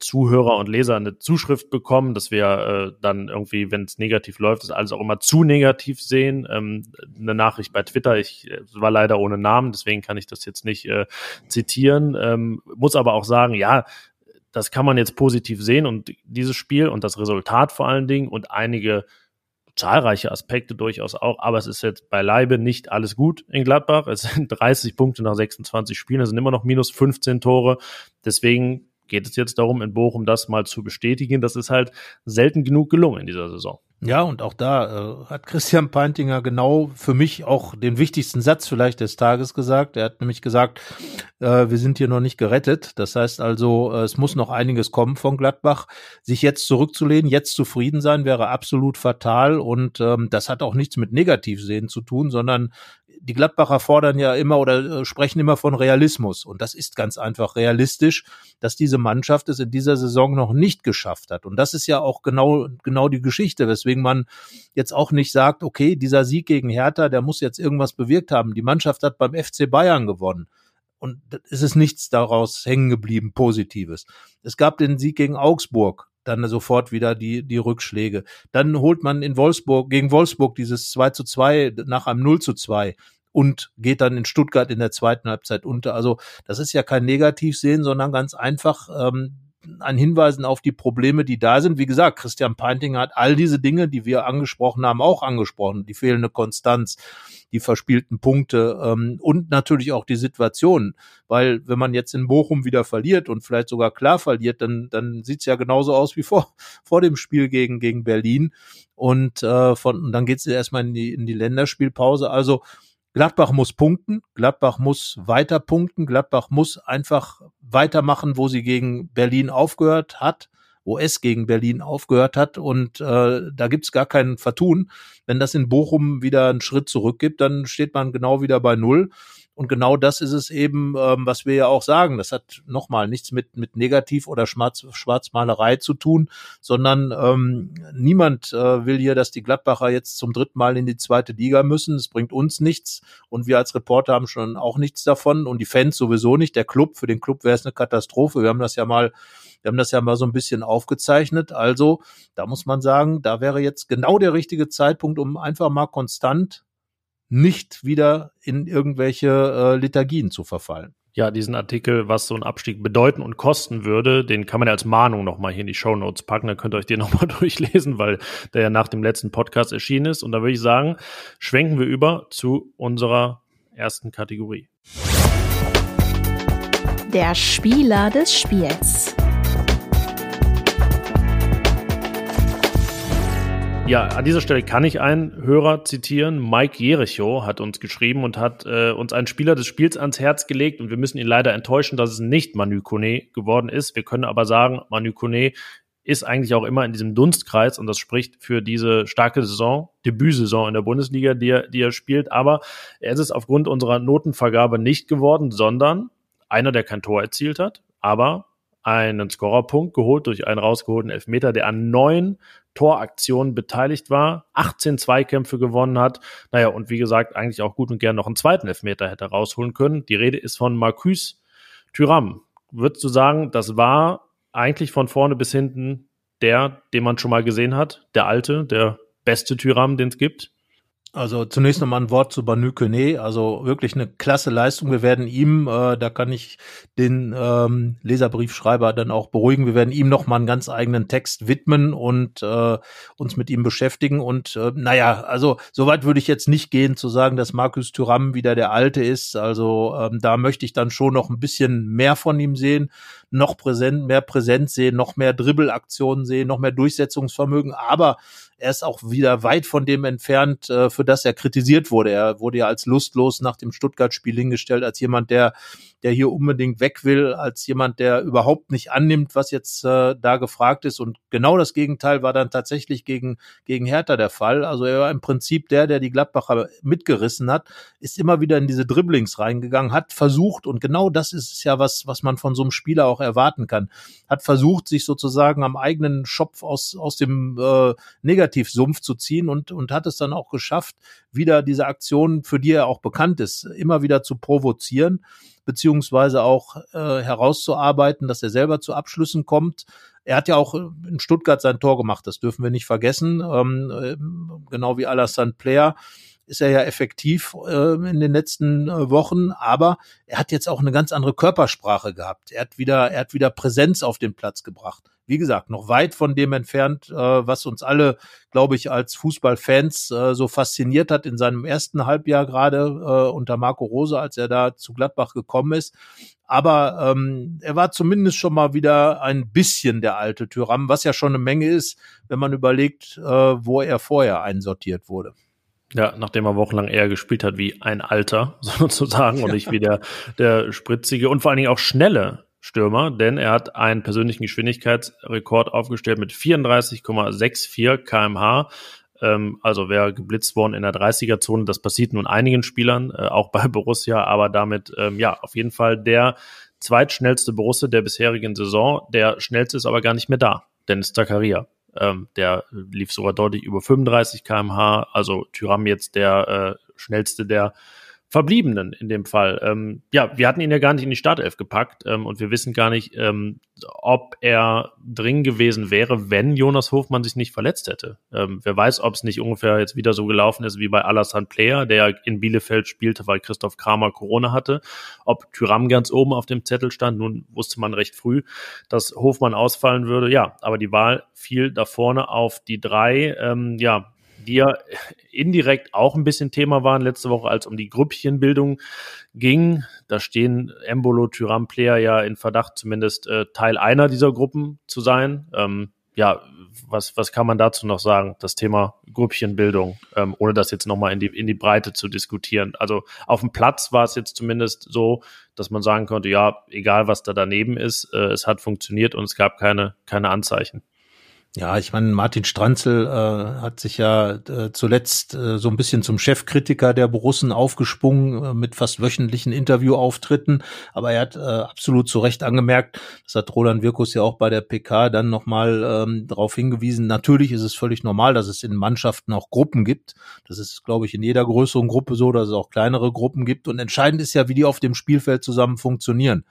Zuhörer und Leser eine Zuschrift bekommen, dass wir äh, dann irgendwie, wenn es negativ läuft, das alles auch immer zu negativ sehen. Ähm, eine Nachricht bei Twitter, ich äh, war leider ohne Namen, deswegen kann ich das jetzt nicht äh, zitieren. Ähm, muss aber auch sagen, ja, das kann man jetzt positiv sehen und dieses Spiel und das Resultat vor allen Dingen und einige zahlreiche Aspekte durchaus auch, aber es ist jetzt beileibe nicht alles gut in Gladbach. Es sind 30 Punkte nach 26 Spielen, es sind immer noch minus 15 Tore. Deswegen geht es jetzt darum, in Bochum das mal zu bestätigen. Das ist halt selten genug gelungen in dieser Saison. Ja, und auch da äh, hat Christian Peintinger genau für mich auch den wichtigsten Satz vielleicht des Tages gesagt. Er hat nämlich gesagt, äh, wir sind hier noch nicht gerettet. Das heißt also, äh, es muss noch einiges kommen von Gladbach. Sich jetzt zurückzulehnen, jetzt zufrieden sein, wäre absolut fatal. Und ähm, das hat auch nichts mit Negativsehen zu tun, sondern die Gladbacher fordern ja immer oder äh, sprechen immer von Realismus. Und das ist ganz einfach realistisch, dass diese Mannschaft es in dieser Saison noch nicht geschafft hat. Und das ist ja auch genau, genau die Geschichte, weswegen man jetzt auch nicht sagt, okay, dieser Sieg gegen Hertha, der muss jetzt irgendwas bewirkt haben. Die Mannschaft hat beim FC Bayern gewonnen. Und es ist nichts daraus hängen geblieben, Positives. Es gab den Sieg gegen Augsburg dann sofort wieder die, die Rückschläge. Dann holt man in Wolfsburg, gegen Wolfsburg dieses 2 zu 2 nach einem 0 zu 2 und geht dann in Stuttgart in der zweiten Halbzeit unter. Also das ist ja kein Negativsehen, sondern ganz einfach ähm, an Hinweisen auf die Probleme, die da sind. Wie gesagt, Christian Peinting hat all diese Dinge, die wir angesprochen haben, auch angesprochen. Die fehlende Konstanz, die verspielten Punkte ähm, und natürlich auch die Situation. Weil wenn man jetzt in Bochum wieder verliert und vielleicht sogar klar verliert, dann, dann sieht's ja genauso aus wie vor, vor dem Spiel gegen, gegen Berlin. Und äh, von, dann geht's erstmal in die, in die Länderspielpause. Also Gladbach muss punkten, Gladbach muss weiter punkten, Gladbach muss einfach weitermachen, wo sie gegen Berlin aufgehört hat, wo es gegen Berlin aufgehört hat. Und äh, da gibt's gar keinen Vertun. Wenn das in Bochum wieder einen Schritt zurück gibt, dann steht man genau wieder bei Null. Und genau das ist es eben, ähm, was wir ja auch sagen. Das hat nochmal nichts mit, mit Negativ- oder Schwarz, Schwarzmalerei zu tun, sondern ähm, niemand äh, will hier, dass die Gladbacher jetzt zum dritten Mal in die zweite Liga müssen. Es bringt uns nichts und wir als Reporter haben schon auch nichts davon und die Fans sowieso nicht. Der Club, für den Club wäre es eine Katastrophe. Wir haben das ja mal wir haben das ja mal so ein bisschen aufgezeichnet. Also, da muss man sagen, da wäre jetzt genau der richtige Zeitpunkt, um einfach mal konstant nicht wieder in irgendwelche äh, Liturgien zu verfallen. ja, diesen Artikel, was so ein Abstieg bedeuten und kosten würde, den kann man ja als Mahnung nochmal hier in die Show Notes packen. Dann könnt ihr euch den nochmal durchlesen, weil der ja nach dem letzten Podcast erschienen ist. Und da würde ich sagen, schwenken wir über zu unserer ersten Kategorie. Der Spieler des Spiels. Ja, an dieser Stelle kann ich einen Hörer zitieren. Mike Jericho hat uns geschrieben und hat äh, uns einen Spieler des Spiels ans Herz gelegt und wir müssen ihn leider enttäuschen, dass es nicht Manu Kone geworden ist. Wir können aber sagen, Manu Kone ist eigentlich auch immer in diesem Dunstkreis und das spricht für diese starke Saison, Debütsaison in der Bundesliga, die er, die er spielt. Aber er ist es aufgrund unserer Notenvergabe nicht geworden, sondern einer, der kein Tor erzielt hat, aber einen Scorerpunkt geholt durch einen rausgeholten Elfmeter, der an neun Toraktionen beteiligt war, 18 Zweikämpfe gewonnen hat. Naja, und wie gesagt, eigentlich auch gut und gern noch einen zweiten Elfmeter hätte rausholen können. Die Rede ist von Marcus Thuram. Würdest du sagen, das war eigentlich von vorne bis hinten der, den man schon mal gesehen hat? Der alte, der beste Tyram, den es gibt? Also zunächst nochmal ein Wort zu Banu Kone. Also wirklich eine klasse Leistung. Wir werden ihm, äh, da kann ich den ähm, Leserbriefschreiber dann auch beruhigen, wir werden ihm nochmal einen ganz eigenen Text widmen und äh, uns mit ihm beschäftigen. Und äh, naja, also soweit würde ich jetzt nicht gehen zu sagen, dass Markus Thuram wieder der Alte ist. Also ähm, da möchte ich dann schon noch ein bisschen mehr von ihm sehen, noch präsent, mehr Präsenz sehen, noch mehr Dribbelaktionen sehen, noch mehr Durchsetzungsvermögen. Aber er ist auch wieder weit von dem entfernt, äh, für das er kritisiert wurde. Er wurde ja als lustlos nach dem Stuttgart-Spiel hingestellt, als jemand, der der hier unbedingt weg will, als jemand, der überhaupt nicht annimmt, was jetzt äh, da gefragt ist. Und genau das Gegenteil war dann tatsächlich gegen, gegen Hertha der Fall. Also er war im Prinzip der, der die Gladbacher mitgerissen hat, ist immer wieder in diese Dribblings reingegangen, hat versucht, und genau das ist ja, was, was man von so einem Spieler auch erwarten kann, hat versucht, sich sozusagen am eigenen Schopf aus, aus dem äh, Negativsumpf zu ziehen und, und hat es dann auch geschafft, wieder diese Aktion, für die er auch bekannt ist, immer wieder zu provozieren beziehungsweise auch äh, herauszuarbeiten, dass er selber zu Abschlüssen kommt. Er hat ja auch in Stuttgart sein Tor gemacht, das dürfen wir nicht vergessen, ähm, äh, genau wie Alassane Player ist er ja effektiv äh, in den letzten äh, Wochen, aber er hat jetzt auch eine ganz andere Körpersprache gehabt. Er hat wieder, er hat wieder Präsenz auf den Platz gebracht wie gesagt, noch weit von dem entfernt, äh, was uns alle, glaube ich, als Fußballfans äh, so fasziniert hat in seinem ersten Halbjahr gerade äh, unter Marco Rose, als er da zu Gladbach gekommen ist. Aber ähm, er war zumindest schon mal wieder ein bisschen der alte Tyram, was ja schon eine Menge ist, wenn man überlegt, äh, wo er vorher einsortiert wurde. Ja, nachdem er wochenlang eher gespielt hat wie ein Alter sozusagen und nicht wie der, der spritzige und vor allen Dingen auch schnelle Stürmer, denn er hat einen persönlichen Geschwindigkeitsrekord aufgestellt mit 34,64 kmh. Ähm, also wäre geblitzt worden in der 30er-Zone. Das passiert nun einigen Spielern, äh, auch bei Borussia, aber damit ähm, ja auf jeden Fall der zweitschnellste Borussia der bisherigen Saison. Der schnellste ist aber gar nicht mehr da, Dennis Zakaria. Ähm, der lief sogar deutlich über 35 kmh. Also Tyram jetzt der äh, schnellste der Verbliebenen in dem Fall. Ähm, ja, wir hatten ihn ja gar nicht in die Startelf gepackt ähm, und wir wissen gar nicht, ähm, ob er drin gewesen wäre, wenn Jonas Hofmann sich nicht verletzt hätte. Ähm, wer weiß, ob es nicht ungefähr jetzt wieder so gelaufen ist wie bei Alassane Player, der in Bielefeld spielte, weil Christoph Kramer Corona hatte. Ob Tyram ganz oben auf dem Zettel stand, nun wusste man recht früh, dass Hofmann ausfallen würde. Ja, aber die Wahl fiel da vorne auf die drei. Ähm, ja, ja indirekt auch ein bisschen Thema waren letzte Woche, als um die Grüppchenbildung ging. Da stehen Embolo, Tyram, Player ja in Verdacht, zumindest äh, Teil einer dieser Gruppen zu sein. Ähm, ja, was, was kann man dazu noch sagen? Das Thema Grüppchenbildung, ähm, ohne das jetzt nochmal in die, in die Breite zu diskutieren. Also auf dem Platz war es jetzt zumindest so, dass man sagen konnte, ja, egal was da daneben ist, äh, es hat funktioniert und es gab keine, keine Anzeichen. Ja, ich meine, Martin Stranzel äh, hat sich ja äh, zuletzt äh, so ein bisschen zum Chefkritiker der Borussen aufgesprungen äh, mit fast wöchentlichen Interviewauftritten. Aber er hat äh, absolut zu Recht angemerkt, das hat Roland Wirkus ja auch bei der PK dann nochmal ähm, darauf hingewiesen. Natürlich ist es völlig normal, dass es in Mannschaften auch Gruppen gibt. Das ist, glaube ich, in jeder größeren Gruppe so, dass es auch kleinere Gruppen gibt. Und entscheidend ist ja, wie die auf dem Spielfeld zusammen funktionieren.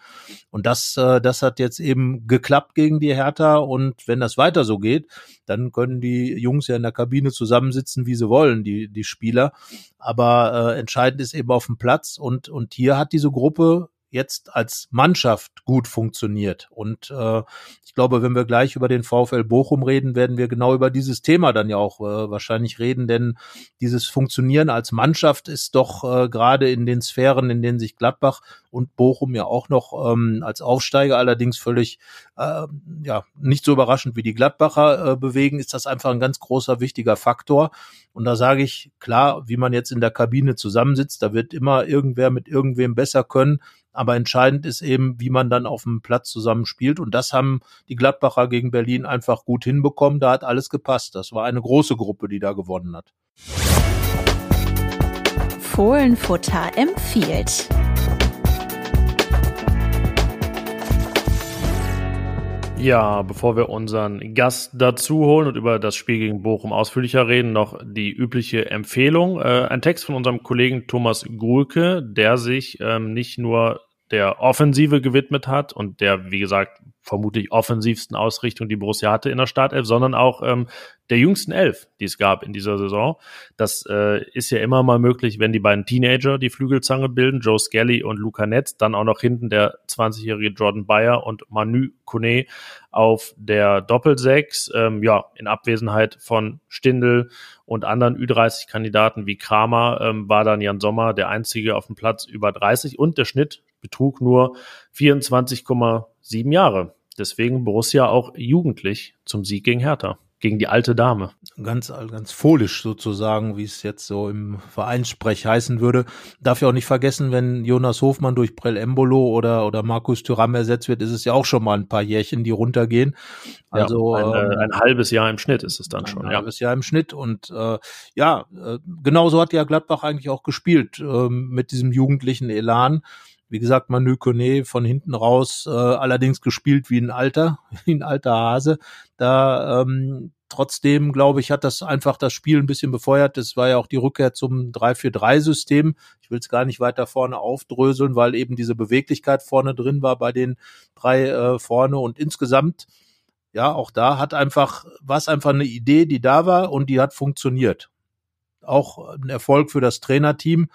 Und das, äh, das hat jetzt eben geklappt gegen die Hertha. Und wenn das weiter so geht, geht, dann können die Jungs ja in der Kabine zusammensitzen, wie sie wollen, die, die Spieler. Aber äh, entscheidend ist eben auf dem Platz und, und hier hat diese Gruppe jetzt als Mannschaft gut funktioniert. Und äh, ich glaube, wenn wir gleich über den VfL Bochum reden, werden wir genau über dieses Thema dann ja auch äh, wahrscheinlich reden, denn dieses Funktionieren als Mannschaft ist doch äh, gerade in den Sphären, in denen sich Gladbach und Bochum ja auch noch ähm, als Aufsteiger allerdings völlig äh, ja nicht so überraschend wie die Gladbacher äh, bewegen, ist das einfach ein ganz großer wichtiger Faktor. Und da sage ich klar, wie man jetzt in der Kabine zusammensitzt, da wird immer irgendwer mit irgendwem besser können. Aber entscheidend ist eben, wie man dann auf dem Platz zusammen spielt. Und das haben die Gladbacher gegen Berlin einfach gut hinbekommen. Da hat alles gepasst. Das war eine große Gruppe, die da gewonnen hat. Fohlenfutter empfiehlt. Ja, bevor wir unseren Gast dazu holen und über das Spiel gegen Bochum ausführlicher reden, noch die übliche Empfehlung. Äh, ein Text von unserem Kollegen Thomas Gulke, der sich ähm, nicht nur der Offensive gewidmet hat und der, wie gesagt, vermutlich offensivsten Ausrichtung, die Borussia hatte in der Startelf, sondern auch ähm, der jüngsten Elf, die es gab in dieser Saison. Das äh, ist ja immer mal möglich, wenn die beiden Teenager die Flügelzange bilden, Joe Skelly und Luca Netz, dann auch noch hinten der 20-jährige Jordan Bayer und Manu Kone auf der Doppelsechs. Ähm, ja, in Abwesenheit von Stindel und anderen Ü30-Kandidaten wie Kramer ähm, war dann Jan Sommer der einzige auf dem Platz über 30 und der Schnitt betrug nur 24,7 Jahre. Deswegen Borussia auch jugendlich zum Sieg gegen Hertha gegen die alte Dame. Ganz, ganz folisch sozusagen, wie es jetzt so im Vereinssprech heißen würde. Darf ja auch nicht vergessen, wenn Jonas Hofmann durch Prel Embolo oder, oder Markus Thuram ersetzt wird, ist es ja auch schon mal ein paar Jährchen, die runtergehen. Also ja, ein, ähm, ein, halbes Jahr im Schnitt ist es dann ein schon. Ein ja. halbes Jahr im Schnitt und äh, ja, äh, genauso hat ja Gladbach eigentlich auch gespielt äh, mit diesem jugendlichen Elan. Wie gesagt, Manu Kone von hinten raus, äh, allerdings gespielt wie ein alter, wie ein alter Hase. Da ähm, trotzdem, glaube ich, hat das einfach das Spiel ein bisschen befeuert. Das war ja auch die Rückkehr zum 3-4-3-System. Ich will es gar nicht weiter vorne aufdröseln, weil eben diese Beweglichkeit vorne drin war bei den drei äh, vorne und insgesamt ja, auch da hat einfach, war es einfach eine Idee, die da war und die hat funktioniert. Auch ein Erfolg für das Trainerteam.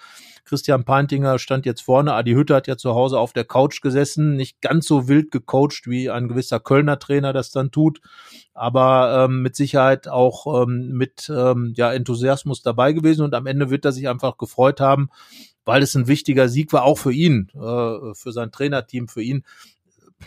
Christian Pantinger stand jetzt vorne. Adi Hütte hat ja zu Hause auf der Couch gesessen, nicht ganz so wild gecoacht, wie ein gewisser Kölner Trainer das dann tut, aber ähm, mit Sicherheit auch ähm, mit ähm, ja, Enthusiasmus dabei gewesen und am Ende wird er sich einfach gefreut haben, weil es ein wichtiger Sieg war, auch für ihn, äh, für sein Trainerteam, für ihn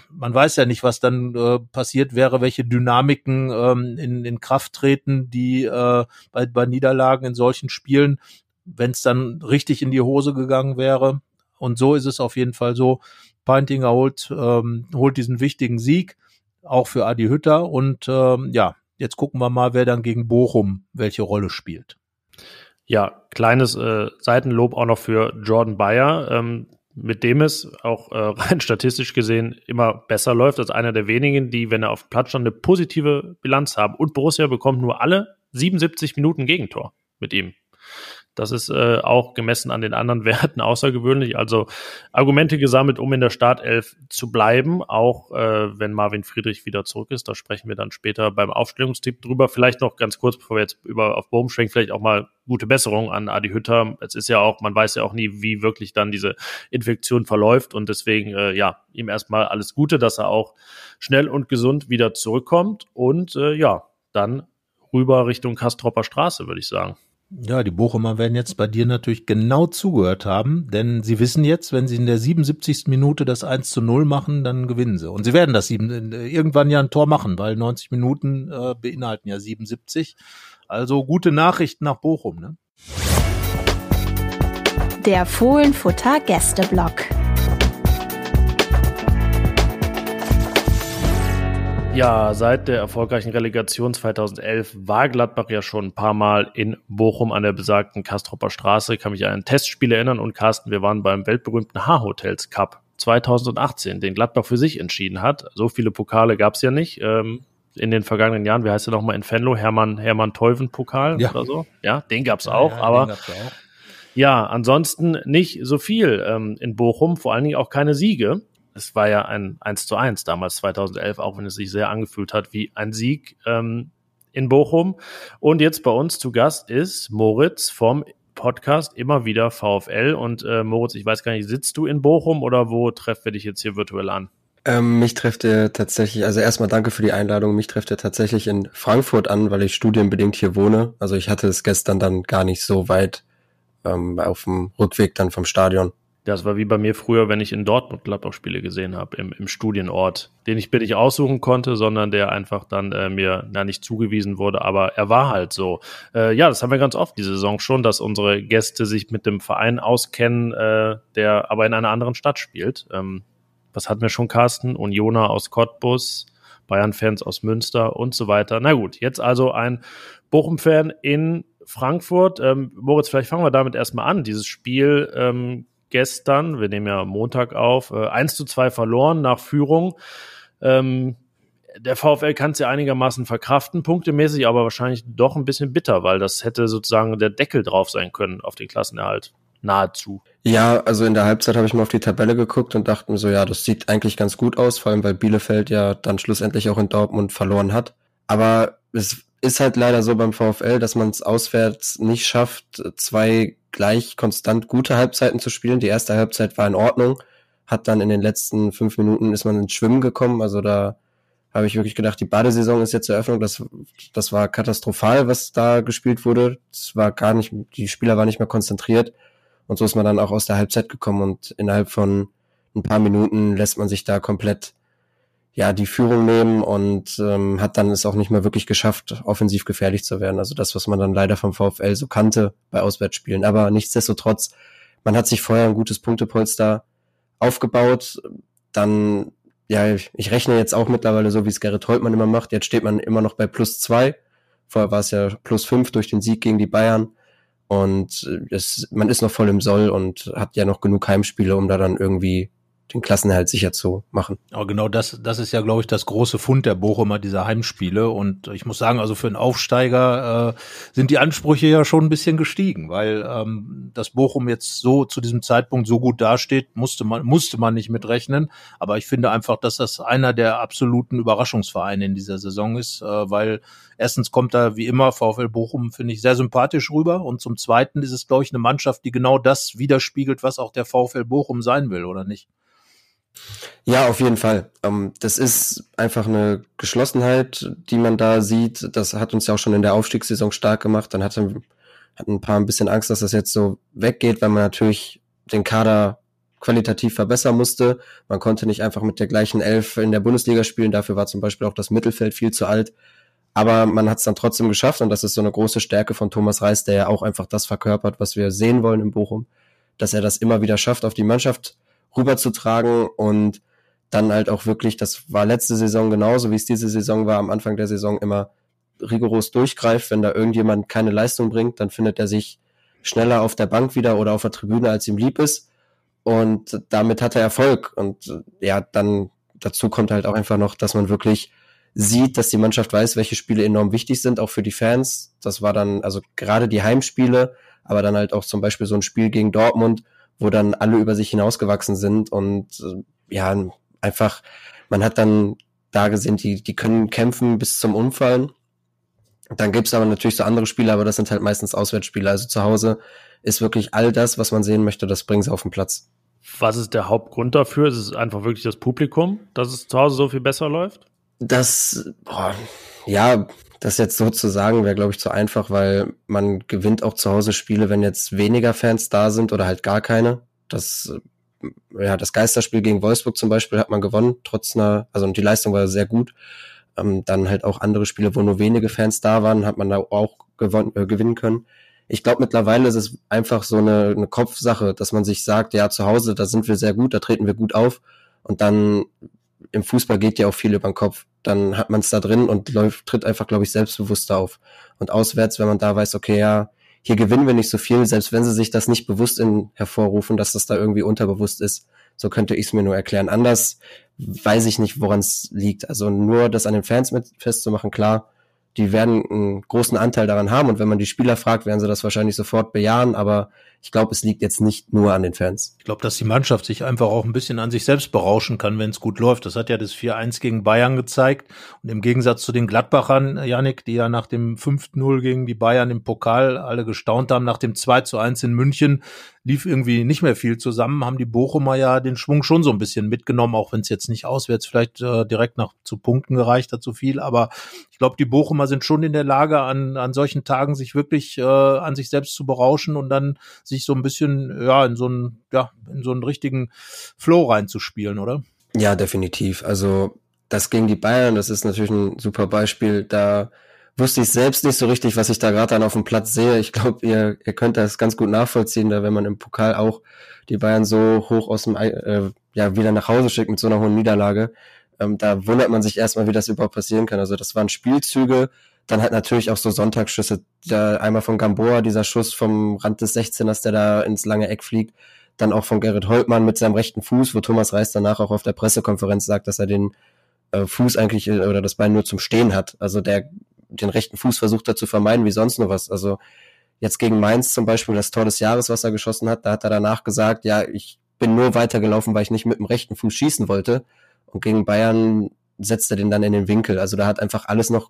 man weiß ja nicht, was dann äh, passiert wäre, welche Dynamiken ähm, in, in Kraft treten, die äh, bei, bei Niederlagen in solchen Spielen wenn es dann richtig in die Hose gegangen wäre. Und so ist es auf jeden Fall so. Peintinger holt, ähm, holt diesen wichtigen Sieg, auch für Adi Hütter. Und ähm, ja, jetzt gucken wir mal, wer dann gegen Bochum welche Rolle spielt. Ja, kleines äh, Seitenlob auch noch für Jordan Bayer, ähm, mit dem es auch äh, rein statistisch gesehen immer besser läuft als einer der wenigen, die, wenn er auf dem Platz stand, eine positive Bilanz haben. Und Borussia bekommt nur alle 77 Minuten Gegentor mit ihm. Das ist äh, auch gemessen an den anderen Werten außergewöhnlich. Also Argumente gesammelt, um in der Startelf zu bleiben, auch äh, wenn Marvin Friedrich wieder zurück ist. Da sprechen wir dann später beim Aufstellungstipp drüber. Vielleicht noch ganz kurz, bevor wir jetzt über auf Bohm schwenken, vielleicht auch mal gute Besserung an Adi Hütter. Es ist ja auch, man weiß ja auch nie, wie wirklich dann diese Infektion verläuft und deswegen äh, ja ihm erstmal alles Gute, dass er auch schnell und gesund wieder zurückkommt und äh, ja dann rüber Richtung Kastropper Straße, würde ich sagen. Ja, die Bochumer werden jetzt bei dir natürlich genau zugehört haben, denn sie wissen jetzt, wenn sie in der 77. Minute das 1 zu 0 machen, dann gewinnen sie. Und sie werden das äh, irgendwann ja ein Tor machen, weil 90 Minuten äh, beinhalten ja 77. Also gute Nachrichten nach Bochum. Ne? Der Fohlenfutter Gästeblock. Ja, seit der erfolgreichen Relegation 2011 war Gladbach ja schon ein paar Mal in Bochum an der besagten Kastropper Straße. Ich kann mich an ein Testspiel erinnern und Carsten, wir waren beim weltberühmten H-Hotels Cup 2018, den Gladbach für sich entschieden hat. So viele Pokale gab's ja nicht. Ähm, in den vergangenen Jahren, wie heißt der nochmal in Fenlo? Hermann, Hermann Teuven Pokal ja. oder so? Ja, den gab's auch, ja, aber auch. ja, ansonsten nicht so viel ähm, in Bochum, vor allen Dingen auch keine Siege es war ja ein 1 zu 1 damals 2011, auch wenn es sich sehr angefühlt hat wie ein Sieg ähm, in Bochum. Und jetzt bei uns zu Gast ist Moritz vom Podcast immer wieder VfL. Und äh, Moritz, ich weiß gar nicht, sitzt du in Bochum oder wo treffen wir dich jetzt hier virtuell an? Ähm, mich trifft er tatsächlich, also erstmal danke für die Einladung, mich trifft er tatsächlich in Frankfurt an, weil ich studienbedingt hier wohne. Also ich hatte es gestern dann gar nicht so weit ähm, auf dem Rückweg dann vom Stadion. Das war wie bei mir früher, wenn ich in Dortmund Gladbach-Spiele gesehen habe, im, im Studienort, den ich billig aussuchen konnte, sondern der einfach dann äh, mir na, nicht zugewiesen wurde, aber er war halt so. Äh, ja, das haben wir ganz oft die Saison schon, dass unsere Gäste sich mit dem Verein auskennen, äh, der aber in einer anderen Stadt spielt. Ähm, was hatten wir schon, Carsten? Unioner aus Cottbus, Bayern-Fans aus Münster und so weiter. Na gut, jetzt also ein Bochum-Fan in Frankfurt. Ähm, Moritz, vielleicht fangen wir damit erstmal an. Dieses Spiel ähm, gestern, wir nehmen ja Montag auf, äh, 1 zu 2 verloren nach Führung. Ähm, der VfL kann es ja einigermaßen verkraften, punktemäßig, aber wahrscheinlich doch ein bisschen bitter, weil das hätte sozusagen der Deckel drauf sein können auf den Klassenerhalt nahezu. Ja, also in der Halbzeit habe ich mal auf die Tabelle geguckt und dachte mir so, ja, das sieht eigentlich ganz gut aus, vor allem weil Bielefeld ja dann schlussendlich auch in Dortmund verloren hat. Aber es ist halt leider so beim VfL, dass man es auswärts nicht schafft, zwei gleich konstant gute Halbzeiten zu spielen. Die erste Halbzeit war in Ordnung, hat dann in den letzten fünf Minuten ist man ins Schwimmen gekommen. Also da habe ich wirklich gedacht, die Badesaison ist jetzt Eröffnung. Das, das war katastrophal, was da gespielt wurde. Es war gar nicht, die Spieler waren nicht mehr konzentriert. Und so ist man dann auch aus der Halbzeit gekommen und innerhalb von ein paar Minuten lässt man sich da komplett ja die Führung nehmen und ähm, hat dann es auch nicht mehr wirklich geschafft, offensiv gefährlich zu werden. Also das, was man dann leider vom VfL so kannte bei Auswärtsspielen. Aber nichtsdestotrotz, man hat sich vorher ein gutes Punktepolster aufgebaut. Dann, ja, ich rechne jetzt auch mittlerweile so, wie es Gerrit Holtmann immer macht. Jetzt steht man immer noch bei plus zwei. Vorher war es ja plus fünf durch den Sieg gegen die Bayern. Und es, man ist noch voll im Soll und hat ja noch genug Heimspiele, um da dann irgendwie den Klassenerhalt sicher zu machen. Aber genau das, das ist ja, glaube ich, das große Fund der Bochumer, dieser Heimspiele. Und ich muss sagen, also für einen Aufsteiger äh, sind die Ansprüche ja schon ein bisschen gestiegen, weil ähm, dass Bochum jetzt so zu diesem Zeitpunkt so gut dasteht, musste man, musste man nicht mitrechnen. Aber ich finde einfach, dass das einer der absoluten Überraschungsvereine in dieser Saison ist, äh, weil erstens kommt da wie immer VfL Bochum, finde ich, sehr sympathisch rüber. Und zum Zweiten ist es, glaube ich, eine Mannschaft, die genau das widerspiegelt, was auch der VfL Bochum sein will, oder nicht? Ja, auf jeden Fall. Ähm, das ist einfach eine Geschlossenheit, die man da sieht. Das hat uns ja auch schon in der Aufstiegssaison stark gemacht. Dann hatten, hatten ein paar ein bisschen Angst, dass das jetzt so weggeht, weil man natürlich den Kader qualitativ verbessern musste. Man konnte nicht einfach mit der gleichen Elf in der Bundesliga spielen. Dafür war zum Beispiel auch das Mittelfeld viel zu alt. Aber man hat es dann trotzdem geschafft und das ist so eine große Stärke von Thomas Reis, der ja auch einfach das verkörpert, was wir sehen wollen in Bochum, dass er das immer wieder schafft, auf die Mannschaft rüberzutragen und dann halt auch wirklich, das war letzte Saison genauso, wie es diese Saison war, am Anfang der Saison immer rigoros durchgreift. Wenn da irgendjemand keine Leistung bringt, dann findet er sich schneller auf der Bank wieder oder auf der Tribüne, als ihm lieb ist. Und damit hat er Erfolg. Und ja, dann dazu kommt halt auch einfach noch, dass man wirklich sieht, dass die Mannschaft weiß, welche Spiele enorm wichtig sind, auch für die Fans. Das war dann, also gerade die Heimspiele, aber dann halt auch zum Beispiel so ein Spiel gegen Dortmund, wo dann alle über sich hinausgewachsen sind und äh, ja, einfach, man hat dann da gesehen, die, die können kämpfen bis zum Umfallen. Dann gibt's aber natürlich so andere Spiele, aber das sind halt meistens Auswärtsspiele. Also zu Hause ist wirklich all das, was man sehen möchte, das bringen sie auf den Platz. Was ist der Hauptgrund dafür? Ist es einfach wirklich das Publikum, dass es zu Hause so viel besser läuft? Das, boah, ja, das jetzt so zu sagen, wäre, glaube ich, zu einfach, weil man gewinnt auch zu Hause Spiele, wenn jetzt weniger Fans da sind oder halt gar keine. Das, ja, das Geisterspiel gegen Wolfsburg zum Beispiel hat man gewonnen, trotz einer, also und die Leistung war sehr gut. Ähm, dann halt auch andere Spiele, wo nur wenige Fans da waren, hat man da auch gewonnen, äh, gewinnen können. Ich glaube, mittlerweile ist es einfach so eine, eine Kopfsache, dass man sich sagt, ja, zu Hause, da sind wir sehr gut, da treten wir gut auf. Und dann im Fußball geht ja auch viel über den Kopf. Dann hat man es da drin und läuft, tritt einfach, glaube ich, selbstbewusster auf. Und auswärts, wenn man da weiß, okay, ja, hier gewinnen wir nicht so viel, selbst wenn sie sich das nicht bewusst in, hervorrufen, dass das da irgendwie unterbewusst ist, so könnte ich es mir nur erklären. Anders weiß ich nicht, woran es liegt. Also nur das an den Fans mit festzumachen, klar, die werden einen großen Anteil daran haben und wenn man die Spieler fragt, werden sie das wahrscheinlich sofort bejahen, aber ich glaube, es liegt jetzt nicht nur an den Fans. Ich glaube, dass die Mannschaft sich einfach auch ein bisschen an sich selbst berauschen kann, wenn es gut läuft. Das hat ja das 4-1 gegen Bayern gezeigt. Und im Gegensatz zu den Gladbachern, Janik, die ja nach dem 5-0 gegen die Bayern im Pokal alle gestaunt haben, nach dem 2-1 in München lief irgendwie nicht mehr viel zusammen, haben die Bochumer ja den Schwung schon so ein bisschen mitgenommen, auch wenn es jetzt nicht auswärts vielleicht äh, direkt nach zu Punkten gereicht hat, zu viel. Aber ich glaube, die Bochumer sind schon in der Lage, an, an solchen Tagen sich wirklich äh, an sich selbst zu berauschen und dann sich so ein bisschen, ja, in so einen, ja, in so einen richtigen Flow reinzuspielen, oder? Ja, definitiv. Also das gegen die Bayern, das ist natürlich ein super Beispiel. Da wusste ich selbst nicht so richtig, was ich da gerade dann auf dem Platz sehe. Ich glaube, ihr, ihr könnt das ganz gut nachvollziehen, da wenn man im Pokal auch die Bayern so hoch aus dem äh, ja wieder nach Hause schickt mit so einer hohen Niederlage. Ähm, da wundert man sich erstmal, wie das überhaupt passieren kann. Also das waren Spielzüge, dann halt natürlich auch so Sonntagsschüsse. Da einmal von Gamboa, dieser Schuss vom Rand des 16ers, der da ins lange Eck fliegt. Dann auch von Gerrit Holtmann mit seinem rechten Fuß, wo Thomas Reis danach auch auf der Pressekonferenz sagt, dass er den äh, Fuß eigentlich äh, oder das Bein nur zum Stehen hat. Also der den rechten Fuß versucht er zu vermeiden, wie sonst nur was. Also jetzt gegen Mainz zum Beispiel das Tor des Jahres, was er geschossen hat, da hat er danach gesagt, ja, ich bin nur weitergelaufen, weil ich nicht mit dem rechten Fuß schießen wollte. Und gegen Bayern setzt er den dann in den Winkel. Also da hat einfach alles noch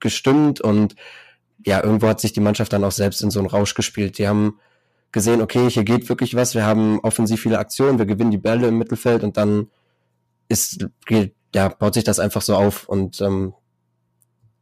gestimmt und ja, irgendwo hat sich die Mannschaft dann auch selbst in so einen Rausch gespielt. Die haben gesehen, okay, hier geht wirklich was, wir haben offensiv viele Aktionen, wir gewinnen die Bälle im Mittelfeld und dann ist, ja, baut sich das einfach so auf und ähm,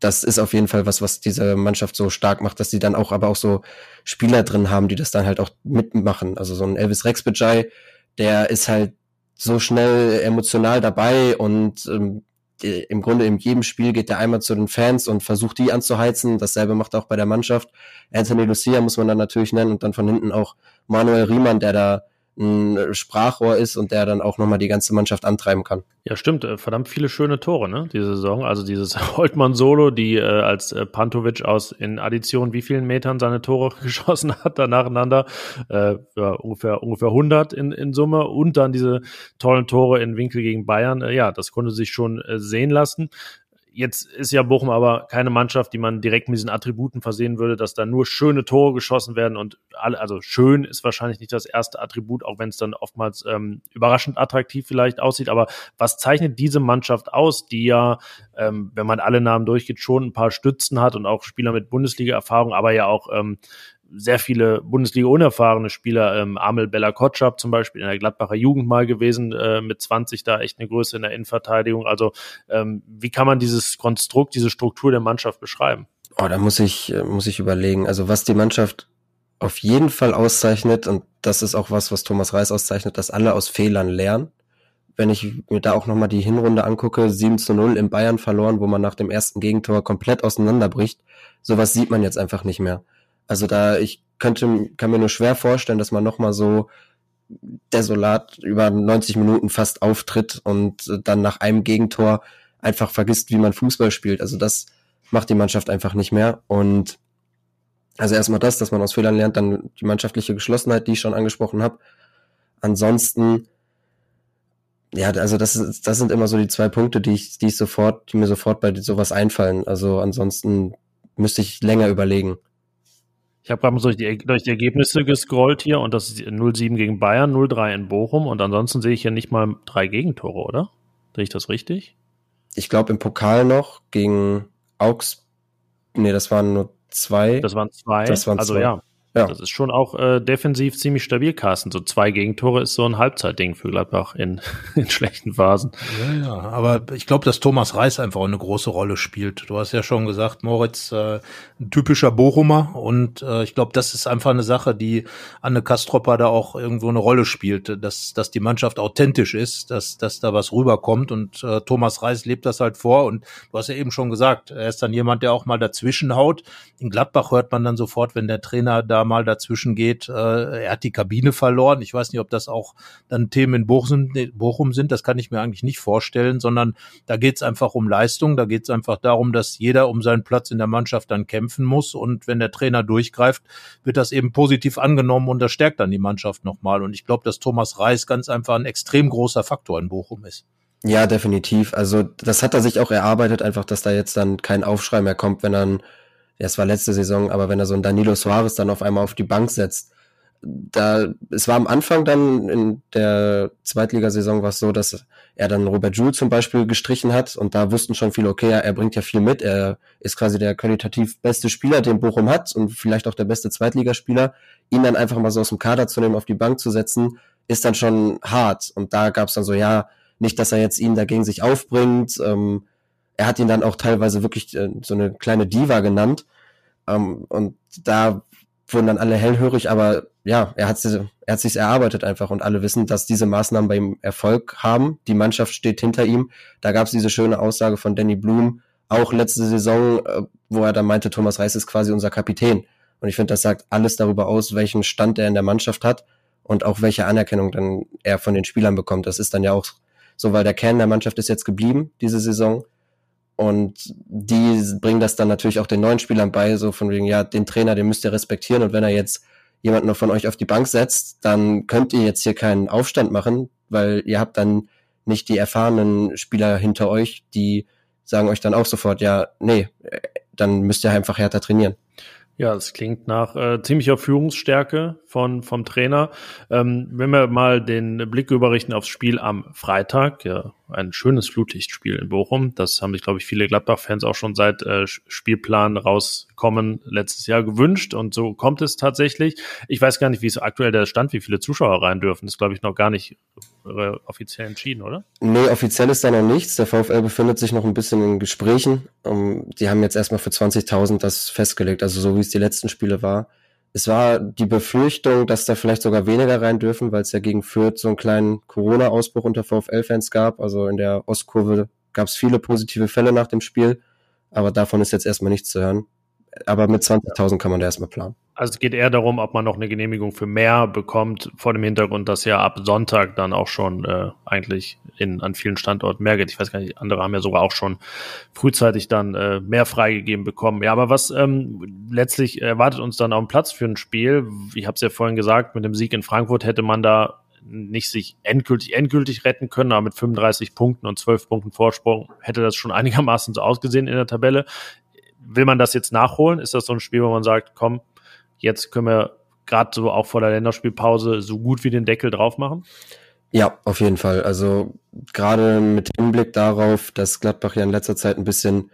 das ist auf jeden Fall was, was diese Mannschaft so stark macht, dass sie dann auch aber auch so Spieler drin haben, die das dann halt auch mitmachen. Also so ein Elvis Rexbejai, der ist halt so schnell emotional dabei und ähm, im Grunde in jedem Spiel geht er einmal zu den Fans und versucht die anzuheizen. Dasselbe macht er auch bei der Mannschaft. Anthony Lucia muss man dann natürlich nennen und dann von hinten auch Manuel Riemann, der da ein Sprachrohr ist und der dann auch nochmal die ganze Mannschaft antreiben kann. Ja, stimmt. Äh, verdammt viele schöne Tore, ne? Diese Saison. Also dieses Holtmann-Solo, die äh, als äh, Pantovic aus in Addition wie vielen Metern seine Tore geschossen hat, da nacheinander. Äh, ja, ungefähr, ungefähr 100 in, in Summe. Und dann diese tollen Tore in Winkel gegen Bayern. Äh, ja, das konnte sich schon äh, sehen lassen. Jetzt ist ja Bochum aber keine Mannschaft, die man direkt mit diesen Attributen versehen würde, dass da nur schöne Tore geschossen werden und alle, also schön ist wahrscheinlich nicht das erste Attribut, auch wenn es dann oftmals ähm, überraschend attraktiv vielleicht aussieht. Aber was zeichnet diese Mannschaft aus, die ja, ähm, wenn man alle Namen durchgeht, schon ein paar Stützen hat und auch Spieler mit Bundesliga-Erfahrung, aber ja auch ähm, sehr viele Bundesliga-unerfahrene Spieler, ähm, Amel Bella Kotschap zum Beispiel in der Gladbacher Jugend mal gewesen, äh, mit 20 da echt eine Größe in der Innenverteidigung. Also ähm, wie kann man dieses Konstrukt, diese Struktur der Mannschaft beschreiben? Oh, da muss ich, äh, muss ich überlegen. Also was die Mannschaft auf jeden Fall auszeichnet, und das ist auch was, was Thomas Reis auszeichnet, dass alle aus Fehlern lernen. Wenn ich mir da auch nochmal die Hinrunde angucke, 7 zu 0 in Bayern verloren, wo man nach dem ersten Gegentor komplett auseinanderbricht, sowas sieht man jetzt einfach nicht mehr. Also da, ich könnte, kann mir nur schwer vorstellen, dass man nochmal so desolat über 90 Minuten fast auftritt und dann nach einem Gegentor einfach vergisst, wie man Fußball spielt. Also das macht die Mannschaft einfach nicht mehr. Und also erstmal das, dass man aus Fehlern lernt, dann die mannschaftliche Geschlossenheit, die ich schon angesprochen habe. Ansonsten, ja, also das, ist, das sind immer so die zwei Punkte, die ich, die ich sofort, die mir sofort bei sowas einfallen. Also ansonsten müsste ich länger überlegen. Ich habe gerade mal durch die, durch die Ergebnisse gescrollt hier und das ist 0-7 gegen Bayern, 0-3 in Bochum und ansonsten sehe ich ja nicht mal drei Gegentore, oder? Sehe ich das richtig? Ich glaube im Pokal noch gegen Augs. Nee, das waren nur zwei. Das waren zwei. Das waren also zwei. ja, ja. Das ist schon auch äh, defensiv ziemlich stabil, Carsten. So zwei Gegentore ist so ein Halbzeitding für Gladbach in, in schlechten Phasen. Ja, ja, aber ich glaube, dass Thomas Reis einfach eine große Rolle spielt. Du hast ja schon gesagt, Moritz, äh, ein typischer Bochumer und äh, ich glaube, das ist einfach eine Sache, die Anne Kastropper da auch irgendwo eine Rolle spielt, dass, dass die Mannschaft authentisch ist, dass, dass da was rüberkommt und äh, Thomas Reis lebt das halt vor und du hast ja eben schon gesagt, er ist dann jemand, der auch mal dazwischen haut. In Gladbach hört man dann sofort, wenn der Trainer da mal dazwischen geht. Äh, er hat die Kabine verloren. Ich weiß nicht, ob das auch dann Themen in Bochum, Bochum sind. Das kann ich mir eigentlich nicht vorstellen, sondern da geht es einfach um Leistung. Da geht es einfach darum, dass jeder um seinen Platz in der Mannschaft dann kämpfen muss. Und wenn der Trainer durchgreift, wird das eben positiv angenommen und das stärkt dann die Mannschaft nochmal. Und ich glaube, dass Thomas Reis ganz einfach ein extrem großer Faktor in Bochum ist. Ja, definitiv. Also das hat er sich auch erarbeitet, einfach, dass da jetzt dann kein Aufschrei mehr kommt, wenn dann es war letzte Saison, aber wenn er so ein Danilo Suarez dann auf einmal auf die Bank setzt, da, es war am Anfang dann in der Zweitligasaison war es so, dass er dann Robert Joule zum Beispiel gestrichen hat und da wussten schon viele, okay, er bringt ja viel mit, er ist quasi der qualitativ beste Spieler, den Bochum hat und vielleicht auch der beste Zweitligaspieler. Ihn dann einfach mal so aus dem Kader zu nehmen, auf die Bank zu setzen, ist dann schon hart. Und da gab es dann so, ja, nicht, dass er jetzt ihn dagegen sich aufbringt. Ähm, er hat ihn dann auch teilweise wirklich äh, so eine kleine Diva genannt. Ähm, und da wurden dann alle hellhörig, aber ja, er hat, er hat sich erarbeitet einfach und alle wissen, dass diese Maßnahmen bei ihm Erfolg haben. Die Mannschaft steht hinter ihm. Da gab es diese schöne Aussage von Danny Blum, auch letzte Saison, äh, wo er dann meinte, Thomas Reis ist quasi unser Kapitän. Und ich finde, das sagt alles darüber aus, welchen Stand er in der Mannschaft hat und auch welche Anerkennung dann er von den Spielern bekommt. Das ist dann ja auch so, weil der Kern der Mannschaft ist jetzt geblieben diese Saison. Und die bringen das dann natürlich auch den neuen Spielern bei, so von wegen, ja, den Trainer, den müsst ihr respektieren. Und wenn er jetzt jemanden von euch auf die Bank setzt, dann könnt ihr jetzt hier keinen Aufstand machen, weil ihr habt dann nicht die erfahrenen Spieler hinter euch, die sagen euch dann auch sofort, ja, nee, dann müsst ihr einfach härter trainieren. Ja, es klingt nach äh, ziemlicher Führungsstärke von vom Trainer. Ähm, wenn wir mal den Blick überrichten aufs Spiel am Freitag, ja, ein schönes Flutlichtspiel in Bochum. Das haben sich, glaube ich, viele Gladbach-Fans auch schon seit äh, Spielplan rauskommen letztes Jahr gewünscht. Und so kommt es tatsächlich. Ich weiß gar nicht, wie es aktuell der Stand, wie viele Zuschauer rein dürfen. Das ist, glaube ich, noch gar nicht offiziell entschieden, oder? Nee, offiziell ist da noch nichts. Der VfL befindet sich noch ein bisschen in Gesprächen. Um, die haben jetzt erstmal für 20.000 das festgelegt, also so wie es die letzten Spiele war. Es war die Befürchtung, dass da vielleicht sogar weniger rein dürfen, weil es ja gegen Fürth so einen kleinen Corona-Ausbruch unter VfL-Fans gab. Also in der Ostkurve gab es viele positive Fälle nach dem Spiel, aber davon ist jetzt erstmal nichts zu hören. Aber mit 20.000 kann man da erstmal planen. Also es geht eher darum, ob man noch eine Genehmigung für mehr bekommt, vor dem Hintergrund, dass ja ab Sonntag dann auch schon äh, eigentlich in, an vielen Standorten mehr geht. Ich weiß gar nicht, andere haben ja sogar auch schon frühzeitig dann äh, mehr freigegeben bekommen. Ja, aber was ähm, letztlich erwartet uns dann auf dem Platz für ein Spiel? Ich habe es ja vorhin gesagt, mit dem Sieg in Frankfurt hätte man da nicht sich endgültig, endgültig retten können, aber mit 35 Punkten und 12 Punkten Vorsprung hätte das schon einigermaßen so ausgesehen in der Tabelle. Will man das jetzt nachholen? Ist das so ein Spiel, wo man sagt, komm, jetzt können wir gerade so auch vor der Länderspielpause so gut wie den Deckel drauf machen? Ja, auf jeden Fall. Also gerade mit Hinblick darauf, dass Gladbach ja in letzter Zeit ein bisschen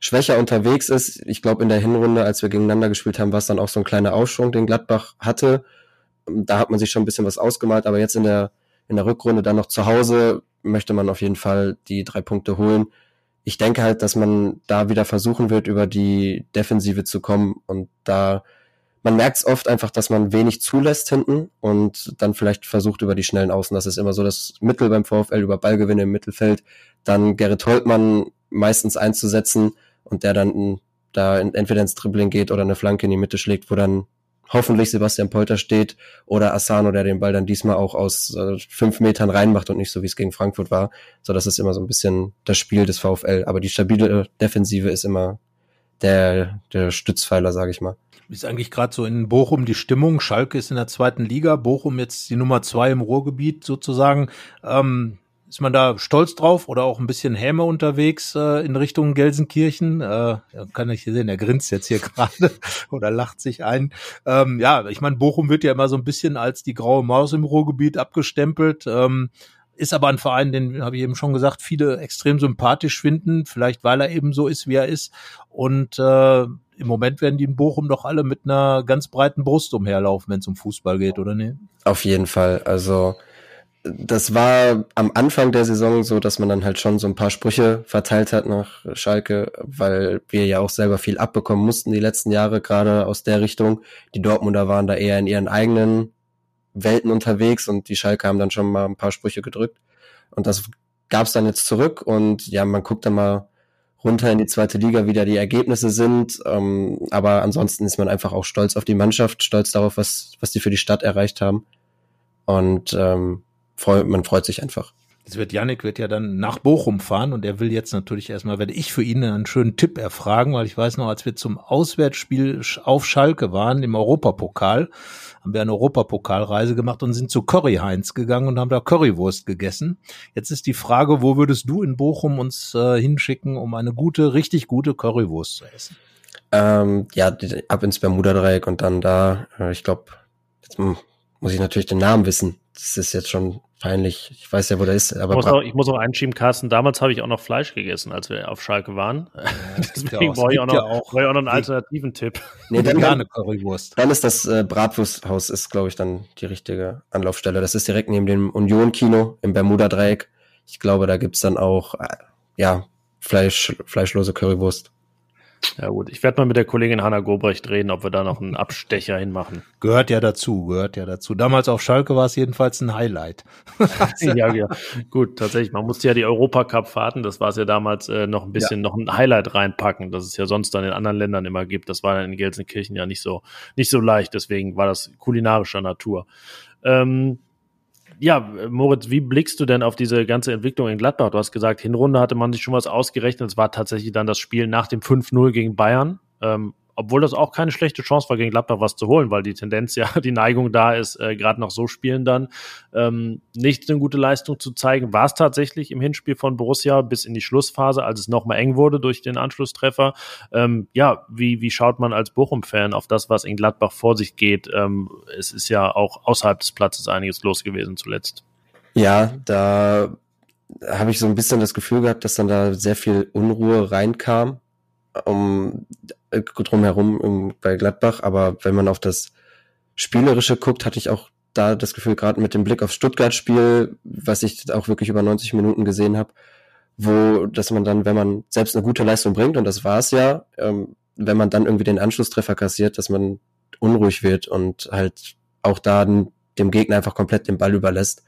schwächer unterwegs ist. Ich glaube, in der Hinrunde, als wir gegeneinander gespielt haben, war es dann auch so ein kleiner Aufschwung, den Gladbach hatte. Da hat man sich schon ein bisschen was ausgemalt, aber jetzt in der, in der Rückrunde dann noch zu Hause möchte man auf jeden Fall die drei Punkte holen. Ich denke halt, dass man da wieder versuchen wird, über die Defensive zu kommen und da man merkt es oft einfach, dass man wenig zulässt hinten und dann vielleicht versucht über die schnellen Außen. Das ist immer so das Mittel beim VfL über Ballgewinne im Mittelfeld. Dann Gerrit Holtmann meistens einzusetzen und der dann da entweder ins Dribbling geht oder eine Flanke in die Mitte schlägt, wo dann hoffentlich Sebastian Polter steht oder Asano, der den Ball dann diesmal auch aus äh, fünf Metern reinmacht und nicht so wie es gegen Frankfurt war. So, das ist immer so ein bisschen das Spiel des VfL. Aber die stabile Defensive ist immer der, der Stützpfeiler, sage ich mal. Ist eigentlich gerade so in Bochum die Stimmung? Schalke ist in der zweiten Liga, Bochum jetzt die Nummer zwei im Ruhrgebiet sozusagen. Ähm, ist man da stolz drauf oder auch ein bisschen Häme unterwegs äh, in Richtung Gelsenkirchen? Äh, kann ich hier sehen, er grinst jetzt hier gerade oder lacht sich ein. Ähm, ja, ich meine, Bochum wird ja immer so ein bisschen als die graue Maus im Ruhrgebiet abgestempelt. Ähm, ist aber ein Verein, den habe ich eben schon gesagt, viele extrem sympathisch finden, vielleicht weil er eben so ist, wie er ist. Und äh, im Moment werden die in Bochum doch alle mit einer ganz breiten Brust umherlaufen, wenn es um Fußball geht, oder ne? Auf jeden Fall. Also das war am Anfang der Saison so, dass man dann halt schon so ein paar Sprüche verteilt hat nach Schalke, weil wir ja auch selber viel abbekommen mussten die letzten Jahre, gerade aus der Richtung. Die Dortmunder waren da eher in ihren eigenen Welten unterwegs und die Schalke haben dann schon mal ein paar Sprüche gedrückt. Und das gab es dann jetzt zurück und ja, man guckt dann mal runter in die zweite Liga, wie da die Ergebnisse sind. Ähm, aber ansonsten ist man einfach auch stolz auf die Mannschaft, stolz darauf, was, was die für die Stadt erreicht haben. Und ähm, freu, man freut sich einfach. Jetzt wird Yannick wird ja dann nach Bochum fahren und er will jetzt natürlich erstmal, werde ich für ihn einen schönen Tipp erfragen, weil ich weiß noch, als wir zum Auswärtsspiel auf Schalke waren im Europapokal, haben wir eine Europapokalreise gemacht und sind zu Curry Heinz gegangen und haben da Currywurst gegessen. Jetzt ist die Frage, wo würdest du in Bochum uns äh, hinschicken, um eine gute, richtig gute Currywurst zu essen? Ähm, ja, ab ins Bermuda-Dreieck und dann da, äh, ich glaube, jetzt muss ich natürlich den Namen wissen. Das ist jetzt schon peinlich. Ich weiß ja, wo der ist. Aber ich muss, auch, ich muss auch einschieben, Carsten. Damals habe ich auch noch Fleisch gegessen, als wir auf Schalke waren. Ja, Deswegen brauche ich, auch noch, ja auch, ich auch noch einen alternativen Tipp. Nee, dann, dann, Currywurst. dann ist das äh, Bratwursthaus, ist, glaube ich, dann die richtige Anlaufstelle. Das ist direkt neben dem Union-Kino im Bermuda-Dreieck. Ich glaube, da gibt's dann auch, äh, ja, Fleisch, fleischlose Currywurst. Ja gut, ich werde mal mit der Kollegin Hanna Gobrecht reden, ob wir da noch einen Abstecher hinmachen. Gehört ja dazu, gehört ja dazu. Damals auf Schalke war es jedenfalls ein Highlight. ja, ja, gut, tatsächlich. Man musste ja die Europacup-Fahrten, das war es ja damals, äh, noch ein bisschen ja. noch ein Highlight reinpacken, das es ja sonst dann in anderen Ländern immer gibt. Das war dann in Gelsenkirchen ja nicht so, nicht so leicht, deswegen war das kulinarischer Natur. Ähm, ja, Moritz, wie blickst du denn auf diese ganze Entwicklung in Gladbach? Du hast gesagt, Hinrunde hatte man sich schon was ausgerechnet. Es war tatsächlich dann das Spiel nach dem 5-0 gegen Bayern. Ähm, obwohl das auch keine schlechte Chance war, gegen Gladbach was zu holen, weil die Tendenz ja, die Neigung da ist, äh, gerade noch so spielen dann, ähm, nicht eine gute Leistung zu zeigen. War es tatsächlich im Hinspiel von Borussia bis in die Schlussphase, als es nochmal eng wurde durch den Anschlusstreffer. Ähm, ja, wie, wie schaut man als Bochum-Fan auf das, was in Gladbach vor sich geht? Ähm, es ist ja auch außerhalb des Platzes einiges los gewesen zuletzt. Ja, da habe ich so ein bisschen das Gefühl gehabt, dass dann da sehr viel Unruhe reinkam um drumherum um, bei Gladbach, aber wenn man auf das Spielerische guckt, hatte ich auch da das Gefühl, gerade mit dem Blick aufs Stuttgart-Spiel, was ich auch wirklich über 90 Minuten gesehen habe, wo, dass man dann, wenn man selbst eine gute Leistung bringt, und das war es ja, ähm, wenn man dann irgendwie den Anschlusstreffer kassiert, dass man unruhig wird und halt auch da dem Gegner einfach komplett den Ball überlässt.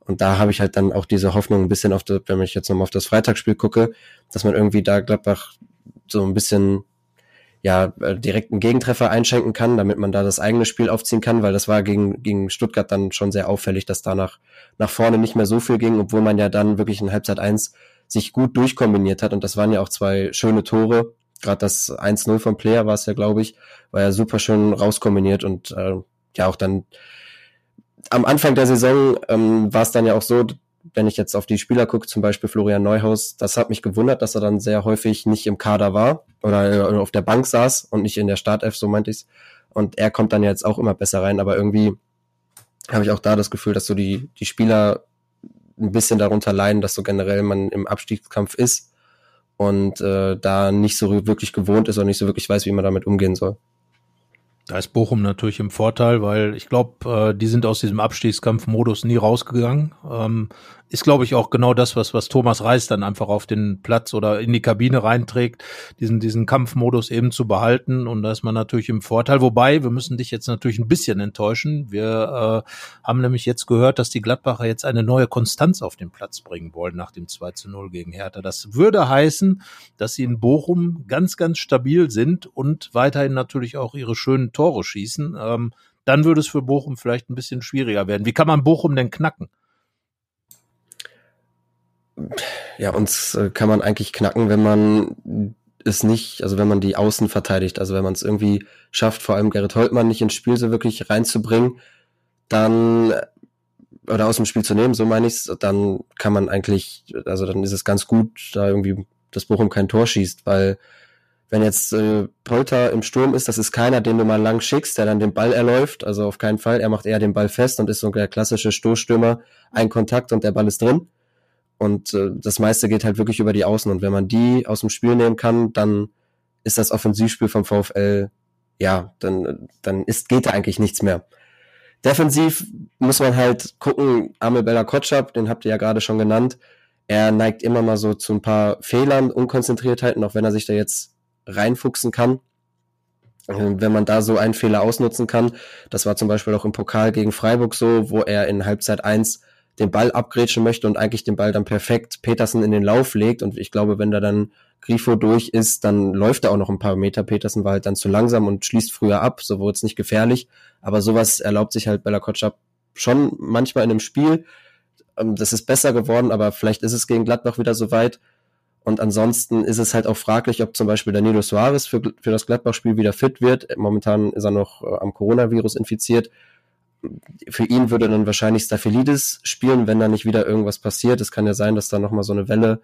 Und da habe ich halt dann auch diese Hoffnung ein bisschen auf, das, wenn ich jetzt nochmal auf das Freitagsspiel gucke, dass man irgendwie da Gladbach so ein bisschen ja, äh, direkt einen Gegentreffer einschenken kann, damit man da das eigene Spiel aufziehen kann, weil das war gegen, gegen Stuttgart dann schon sehr auffällig, dass da nach, nach vorne nicht mehr so viel ging, obwohl man ja dann wirklich in Halbzeit eins sich gut durchkombiniert hat und das waren ja auch zwei schöne Tore. Gerade das 1-0 vom Player war es ja, glaube ich, war ja super schön rauskombiniert und äh, ja auch dann am Anfang der Saison ähm, war es dann ja auch so, wenn ich jetzt auf die Spieler gucke, zum Beispiel Florian Neuhaus, das hat mich gewundert, dass er dann sehr häufig nicht im Kader war oder, oder auf der Bank saß und nicht in der Startelf, so meinte ich's. Und er kommt dann jetzt auch immer besser rein, aber irgendwie habe ich auch da das Gefühl, dass so die, die Spieler ein bisschen darunter leiden, dass so generell man im Abstiegskampf ist und äh, da nicht so wirklich gewohnt ist und nicht so wirklich weiß, wie man damit umgehen soll. Da ist Bochum natürlich im Vorteil, weil ich glaube, äh, die sind aus diesem Abstiegskampfmodus nie rausgegangen. Ähm, ist, glaube ich, auch genau das, was, was Thomas Reis dann einfach auf den Platz oder in die Kabine reinträgt, diesen, diesen Kampfmodus eben zu behalten. Und da ist man natürlich im Vorteil. Wobei, wir müssen dich jetzt natürlich ein bisschen enttäuschen. Wir äh, haben nämlich jetzt gehört, dass die Gladbacher jetzt eine neue Konstanz auf den Platz bringen wollen nach dem 2 zu 0 gegen Hertha. Das würde heißen, dass sie in Bochum ganz, ganz stabil sind und weiterhin natürlich auch ihre schönen Tore schießen. Ähm, dann würde es für Bochum vielleicht ein bisschen schwieriger werden. Wie kann man Bochum denn knacken? Ja, uns äh, kann man eigentlich knacken, wenn man es nicht, also wenn man die Außen verteidigt, also wenn man es irgendwie schafft, vor allem Gerrit Holtmann nicht ins Spiel so wirklich reinzubringen, dann oder aus dem Spiel zu nehmen, so meine ich's, dann kann man eigentlich, also dann ist es ganz gut, da irgendwie das Bochum kein Tor schießt, weil wenn jetzt äh, Polter im Sturm ist, das ist keiner, den du mal lang schickst, der dann den Ball erläuft, also auf keinen Fall, er macht eher den Ball fest und ist so der klassische Stoßstürmer, ein Kontakt und der Ball ist drin. Und äh, das meiste geht halt wirklich über die Außen. Und wenn man die aus dem Spiel nehmen kann, dann ist das Offensivspiel vom VfL, ja, dann, dann ist, geht da eigentlich nichts mehr. Defensiv muss man halt gucken, Amel Bella Kotschap, den habt ihr ja gerade schon genannt, er neigt immer mal so zu ein paar Fehlern, Unkonzentriertheiten, auch wenn er sich da jetzt reinfuchsen kann. Äh, wenn man da so einen Fehler ausnutzen kann, das war zum Beispiel auch im Pokal gegen Freiburg so, wo er in Halbzeit eins den Ball abgrätschen möchte und eigentlich den Ball dann perfekt Petersen in den Lauf legt. Und ich glaube, wenn da dann Grifo durch ist, dann läuft er auch noch ein paar Meter. Petersen war halt dann zu langsam und schließt früher ab, so wurde es nicht gefährlich. Aber sowas erlaubt sich halt Bella Kotschap schon manchmal in einem Spiel. Ähm, das ist besser geworden, aber vielleicht ist es gegen Gladbach wieder so weit. Und ansonsten ist es halt auch fraglich, ob zum Beispiel Danilo Suarez für, für das Gladbach-Spiel wieder fit wird. Momentan ist er noch äh, am Coronavirus infiziert für ihn würde dann wahrscheinlich Staphylidis spielen, wenn da nicht wieder irgendwas passiert. Es kann ja sein, dass da nochmal so eine Welle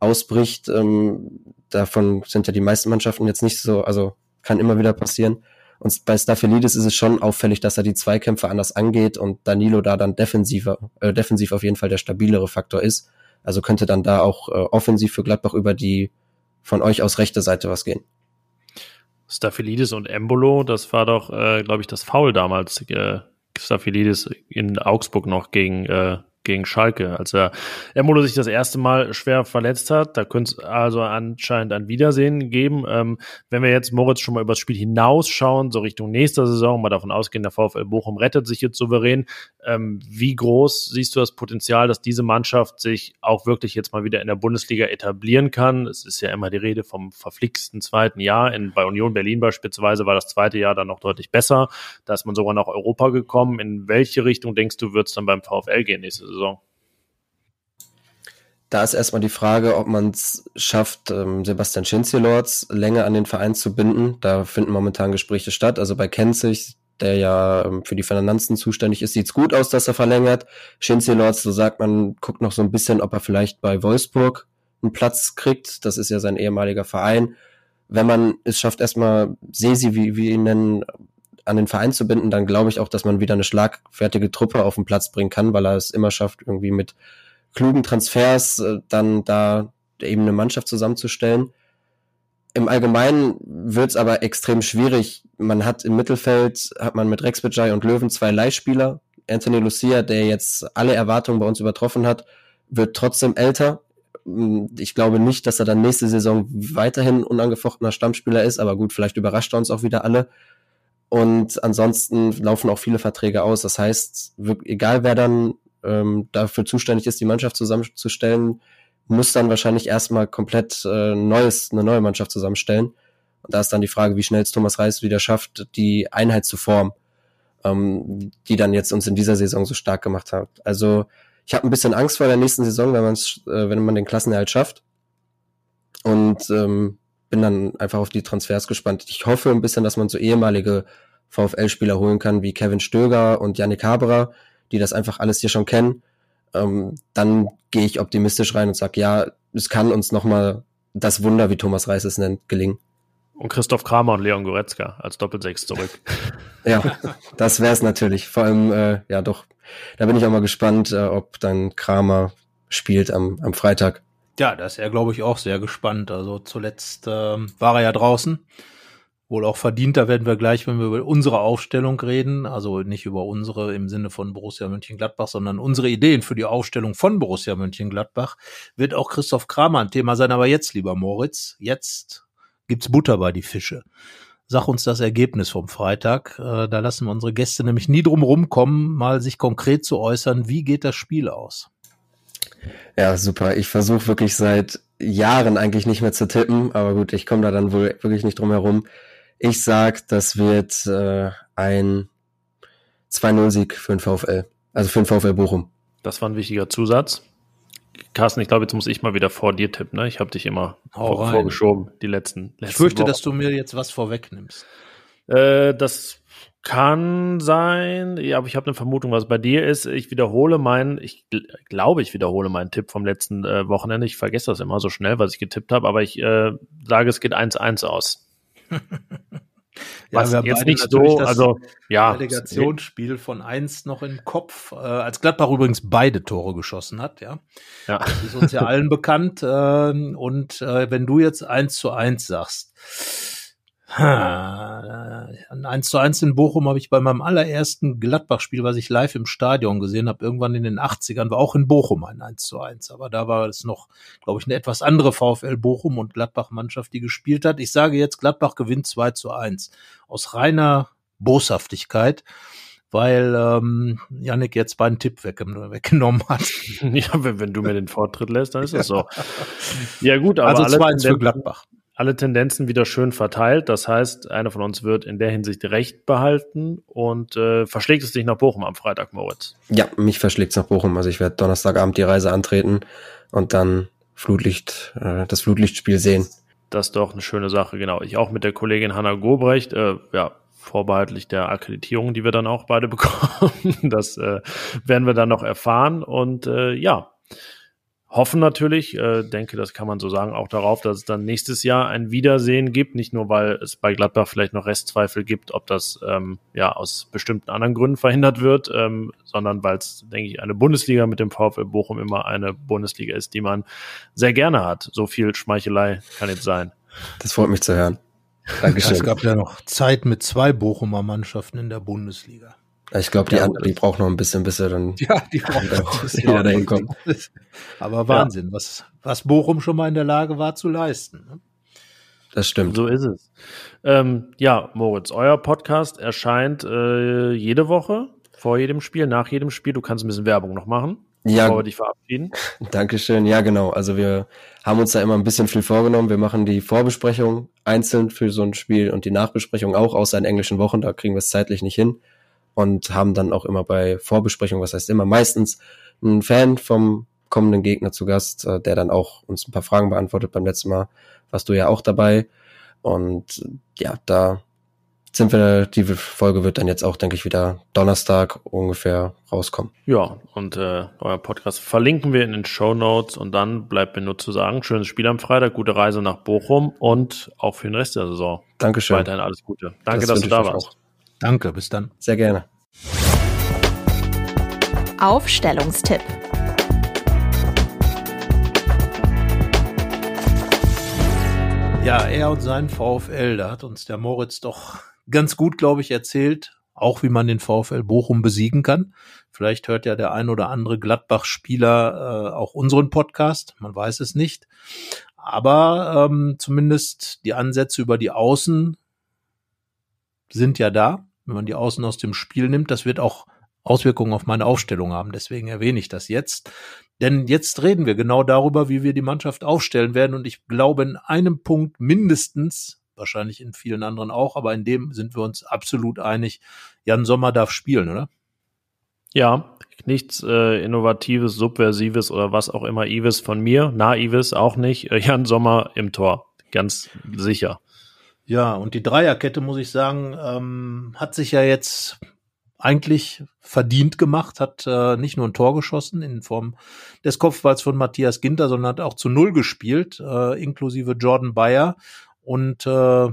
ausbricht. Ähm, davon sind ja die meisten Mannschaften jetzt nicht so, also kann immer wieder passieren. Und bei Staphylides ist es schon auffällig, dass er die Zweikämpfe anders angeht und Danilo da dann defensiver, äh, defensiv auf jeden Fall der stabilere Faktor ist. Also könnte dann da auch äh, offensiv für Gladbach über die von euch aus rechte Seite was gehen. Staphylidis und Embolo, das war doch, äh, glaube ich, das Foul damals. Äh, Staphylidis in Augsburg noch gegen äh, gegen Schalke, als er Embolo sich das erste Mal schwer verletzt hat. Da könnte es also anscheinend ein Wiedersehen geben. Ähm, wenn wir jetzt Moritz schon mal über das Spiel hinausschauen, so Richtung nächster Saison, mal davon ausgehen, der VfL Bochum rettet sich jetzt souverän. Ähm, wie groß siehst du das Potenzial, dass diese Mannschaft sich auch wirklich jetzt mal wieder in der Bundesliga etablieren kann? Es ist ja immer die Rede vom verflixten zweiten Jahr. In, bei Union Berlin beispielsweise war das zweite Jahr dann noch deutlich besser. Da ist man sogar nach Europa gekommen. In welche Richtung denkst du, wird es dann beim VfL gehen nächste Saison? Saison? Da ist erstmal die Frage, ob man es schafft, ähm, Sebastian Schinzelords länger an den Verein zu binden. Da finden momentan Gespräche statt. Also bei Kenzig, der ja ähm, für die Finanzen zuständig ist, sieht es gut aus, dass er verlängert. Schinzelords, so sagt man, guckt noch so ein bisschen, ob er vielleicht bei Wolfsburg einen Platz kriegt. Das ist ja sein ehemaliger Verein. Wenn man es schafft, erstmal Sesi, wie wir ihn nennen, an den Verein zu binden, dann glaube ich auch, dass man wieder eine schlagfertige Truppe auf den Platz bringen kann, weil er es immer schafft, irgendwie mit klugen Transfers äh, dann da eben eine Mannschaft zusammenzustellen. Im Allgemeinen wird es aber extrem schwierig. Man hat im Mittelfeld, hat man mit Rex Bajai und Löwen zwei Leihspieler. Anthony Lucia, der jetzt alle Erwartungen bei uns übertroffen hat, wird trotzdem älter. Ich glaube nicht, dass er dann nächste Saison weiterhin unangefochtener Stammspieler ist, aber gut, vielleicht überrascht er uns auch wieder alle. Und ansonsten laufen auch viele Verträge aus. Das heißt, egal wer dann ähm, dafür zuständig ist, die Mannschaft zusammenzustellen, muss dann wahrscheinlich erstmal komplett äh, neues, eine neue Mannschaft zusammenstellen. Und da ist dann die Frage, wie schnell es Thomas Reis wieder schafft, die Einheit zu formen, ähm, die dann jetzt uns in dieser Saison so stark gemacht hat. Also ich habe ein bisschen Angst vor der nächsten Saison, wenn, man's, äh, wenn man den Klassenerhalt schafft. Und ähm, bin dann einfach auf die Transfers gespannt. Ich hoffe ein bisschen, dass man so ehemalige VfL-Spieler holen kann, wie Kevin Stöger und Yannick Haberer, die das einfach alles hier schon kennen. Ähm, dann gehe ich optimistisch rein und sage, ja, es kann uns nochmal das Wunder, wie Thomas Reis es nennt, gelingen. Und Christoph Kramer und Leon Goretzka als Doppelsechs zurück. ja, das wäre es natürlich. Vor allem, äh, ja doch, da bin ich auch mal gespannt, äh, ob dann Kramer spielt am, am Freitag. Ja, da ist er, glaube ich, auch sehr gespannt. Also zuletzt ähm, war er ja draußen. Wohl auch verdient, da werden wir gleich, wenn wir über unsere Aufstellung reden, also nicht über unsere im Sinne von Borussia Mönchengladbach, sondern unsere Ideen für die Aufstellung von Borussia Mönchengladbach, wird auch Christoph Kramer ein Thema sein. Aber jetzt, lieber Moritz, jetzt gibt's Butter bei die Fische. Sag uns das Ergebnis vom Freitag. Äh, da lassen wir unsere Gäste nämlich nie drum rumkommen, mal sich konkret zu äußern. Wie geht das Spiel aus? Ja, super. Ich versuche wirklich seit Jahren eigentlich nicht mehr zu tippen, aber gut, ich komme da dann wohl wirklich nicht drum herum. Ich sag, das wird äh, ein 2-0-Sieg für den VfL. Also für den VfL Bochum. Das war ein wichtiger Zusatz. Carsten, ich glaube, jetzt muss ich mal wieder vor dir tippen. Ne? Ich habe dich immer vor, vorgeschoben, die letzten, letzten Ich fürchte, Wochen. dass du mir jetzt was vorwegnimmst. Äh, das kann sein, ja, aber ich habe eine Vermutung, was bei dir ist. Ich wiederhole meinen, ich glaube, ich wiederhole meinen Tipp vom letzten äh, Wochenende. Ich vergesse das immer so schnell, was ich getippt habe, aber ich äh, sage, es geht 1-1 aus. was ja, jetzt nicht so, also ja. Relegationsspiel von 1 noch im Kopf, äh, als Gladbach übrigens beide Tore geschossen hat, ja. ja. Das ist uns ja allen bekannt. Äh, und äh, wenn du jetzt 1 zu 1 sagst, ein 1 zu 1 in Bochum habe ich bei meinem allerersten Gladbach-Spiel, was ich live im Stadion gesehen habe, irgendwann in den 80ern, war auch in Bochum ein 1 zu 1. Aber da war es noch, glaube ich, eine etwas andere VfL Bochum und Gladbach-Mannschaft, die gespielt hat. Ich sage jetzt, Gladbach gewinnt 2 zu 1. Aus reiner Boshaftigkeit weil ähm, Yannick jetzt meinen Tipp weggenommen hat. ja, wenn, wenn du mir den Vortritt lässt, dann ist das so. ja gut, aber also 2 für Gladbach alle Tendenzen wieder schön verteilt. Das heißt, einer von uns wird in der Hinsicht recht behalten und äh, verschlägt es dich nach Bochum am Freitag, Moritz? Ja, mich verschlägt es nach Bochum. Also ich werde Donnerstagabend die Reise antreten und dann Flutlicht, äh, das Flutlichtspiel sehen. Das ist doch eine schöne Sache, genau. Ich auch mit der Kollegin Hanna Gobrecht, äh, ja, vorbehaltlich der Akkreditierung, die wir dann auch beide bekommen. Das äh, werden wir dann noch erfahren. Und äh, ja, hoffen natürlich, äh, denke, das kann man so sagen, auch darauf, dass es dann nächstes Jahr ein Wiedersehen gibt. Nicht nur, weil es bei Gladbach vielleicht noch Restzweifel gibt, ob das ähm, ja aus bestimmten anderen Gründen verhindert wird, ähm, sondern weil es, denke ich, eine Bundesliga mit dem VfL Bochum immer eine Bundesliga ist, die man sehr gerne hat. So viel Schmeichelei kann jetzt sein. Das freut mich zu hören. Dankeschön. Es gab ja noch Zeit mit zwei Bochumer Mannschaften in der Bundesliga. Ich glaube, die, ja, die braucht noch ein bisschen, bis er dann ja, die braucht wieder, wieder dahin kommt. Aber Wahnsinn, ja. was, was Bochum schon mal in der Lage war zu leisten. Ne? Das stimmt. So ist es. Ähm, ja, Moritz, euer Podcast erscheint äh, jede Woche, vor jedem Spiel, nach jedem Spiel. Du kannst ein bisschen Werbung noch machen, ja, bevor wir dich verabschieden. Dankeschön. Ja, genau. Also wir haben uns da immer ein bisschen viel vorgenommen. Wir machen die Vorbesprechung einzeln für so ein Spiel und die Nachbesprechung auch, außer in englischen Wochen. Da kriegen wir es zeitlich nicht hin und haben dann auch immer bei Vorbesprechungen, was heißt immer, meistens einen Fan vom kommenden Gegner zu Gast, äh, der dann auch uns ein paar Fragen beantwortet. Beim letzten Mal warst du ja auch dabei. Und ja, da sind wir, die Folge wird dann jetzt auch, denke ich, wieder Donnerstag ungefähr rauskommen. Ja, und äh, euer Podcast verlinken wir in den Show Notes und dann bleibt mir nur zu sagen, schönes Spiel am Freitag, gute Reise nach Bochum und auch für den Rest der Saison. Dankeschön. Weiterhin alles Gute. Danke, das dass du da warst. Auch. Danke, bis dann. Sehr gerne. Aufstellungstipp. Ja, er und sein VfL, da hat uns der Moritz doch ganz gut, glaube ich, erzählt, auch wie man den VfL Bochum besiegen kann. Vielleicht hört ja der ein oder andere Gladbach-Spieler äh, auch unseren Podcast, man weiß es nicht. Aber ähm, zumindest die Ansätze über die Außen sind ja da wenn man die Außen aus dem Spiel nimmt. Das wird auch Auswirkungen auf meine Aufstellung haben. Deswegen erwähne ich das jetzt. Denn jetzt reden wir genau darüber, wie wir die Mannschaft aufstellen werden. Und ich glaube, in einem Punkt mindestens, wahrscheinlich in vielen anderen auch, aber in dem sind wir uns absolut einig. Jan Sommer darf spielen, oder? Ja, nichts äh, Innovatives, Subversives oder was auch immer Ives von mir. Naives auch nicht. Äh, Jan Sommer im Tor. Ganz sicher. Ja, und die Dreierkette, muss ich sagen, ähm, hat sich ja jetzt eigentlich verdient gemacht, hat äh, nicht nur ein Tor geschossen in Form des Kopfballs von Matthias Ginter, sondern hat auch zu Null gespielt, äh, inklusive Jordan Bayer. Und äh,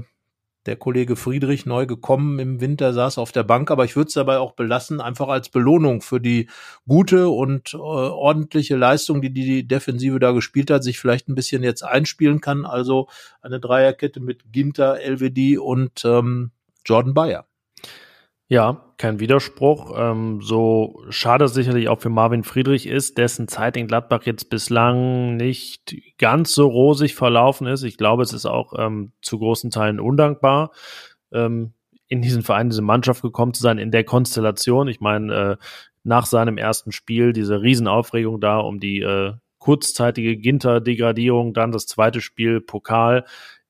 der Kollege Friedrich neu gekommen im Winter, saß auf der Bank, aber ich würde es dabei auch belassen, einfach als Belohnung für die gute und äh, ordentliche Leistung, die die Defensive da gespielt hat, sich vielleicht ein bisschen jetzt einspielen kann. Also eine Dreierkette mit Ginter, LWD und ähm, Jordan Bayer. Ja, kein Widerspruch. Ähm, so schade sicherlich auch für Marvin Friedrich ist, dessen Zeit in Gladbach jetzt bislang nicht ganz so rosig verlaufen ist. Ich glaube, es ist auch ähm, zu großen Teilen undankbar, ähm, in diesen Verein, diese Mannschaft gekommen zu sein, in der Konstellation. Ich meine, äh, nach seinem ersten Spiel diese Riesenaufregung da um die äh, kurzzeitige Ginter-Degradierung, dann das zweite Spiel Pokal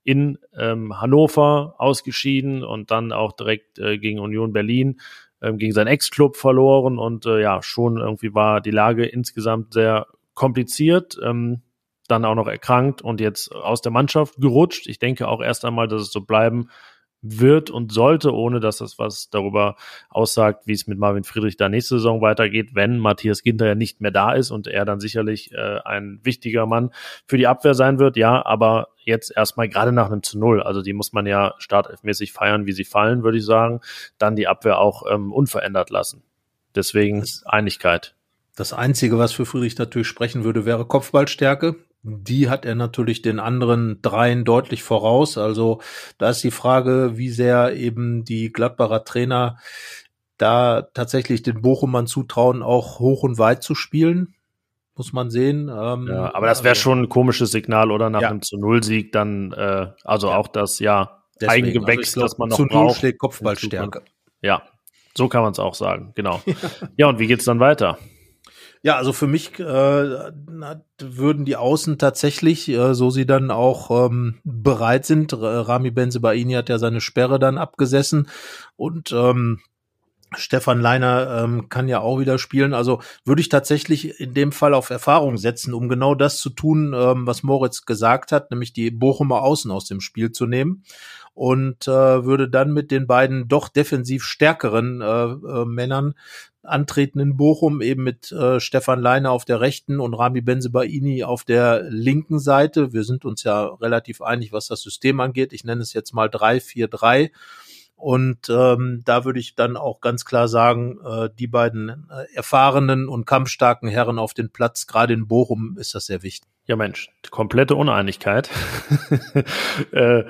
in ähm, Hannover ausgeschieden und dann auch direkt äh, gegen Union Berlin ähm, gegen seinen Ex-Club verloren und äh, ja, schon irgendwie war die Lage insgesamt sehr kompliziert. Ähm, dann auch noch erkrankt und jetzt aus der Mannschaft gerutscht. Ich denke auch erst einmal, dass es so bleiben wird und sollte, ohne dass das was darüber aussagt, wie es mit Marvin Friedrich da nächste Saison weitergeht, wenn Matthias Ginter ja nicht mehr da ist und er dann sicherlich äh, ein wichtiger Mann für die Abwehr sein wird. Ja, aber jetzt erstmal gerade nach einem zu Null, also die muss man ja startelfmäßig feiern, wie sie fallen, würde ich sagen, dann die Abwehr auch ähm, unverändert lassen. Deswegen Einigkeit. Das Einzige, was für Friedrich natürlich sprechen würde, wäre Kopfballstärke die hat er natürlich den anderen dreien deutlich voraus. Also da ist die Frage, wie sehr eben die Gladbacher Trainer da tatsächlich den Bochumern zutrauen, auch hoch und weit zu spielen. Muss man sehen. Ähm, ja, aber das wäre also, schon ein komisches Signal, oder? Nach ja. einem zu Null-Sieg dann, äh, also ja. auch das, ja, Deswegen, Eigengewächs, also glaub, das man noch zu braucht. Null schlägt Kopfballstärke. Ja, so kann man es auch sagen, genau. ja, und wie geht's dann weiter? Ja, also für mich äh, würden die Außen tatsächlich, äh, so sie dann auch ähm, bereit sind, Rami Benzebaini hat ja seine Sperre dann abgesessen und ähm, Stefan Leiner ähm, kann ja auch wieder spielen. Also würde ich tatsächlich in dem Fall auf Erfahrung setzen, um genau das zu tun, ähm, was Moritz gesagt hat, nämlich die Bochumer Außen aus dem Spiel zu nehmen und äh, würde dann mit den beiden doch defensiv stärkeren äh, äh, Männern antreten in Bochum, eben mit äh, Stefan Leiner auf der rechten und Rami Benzebaini auf der linken Seite. Wir sind uns ja relativ einig, was das System angeht. Ich nenne es jetzt mal 3-4-3. Und ähm, da würde ich dann auch ganz klar sagen, äh, die beiden äh, erfahrenen und kampfstarken Herren auf den Platz, gerade in Bochum, ist das sehr wichtig. Ja, Mensch, komplette Uneinigkeit. äh,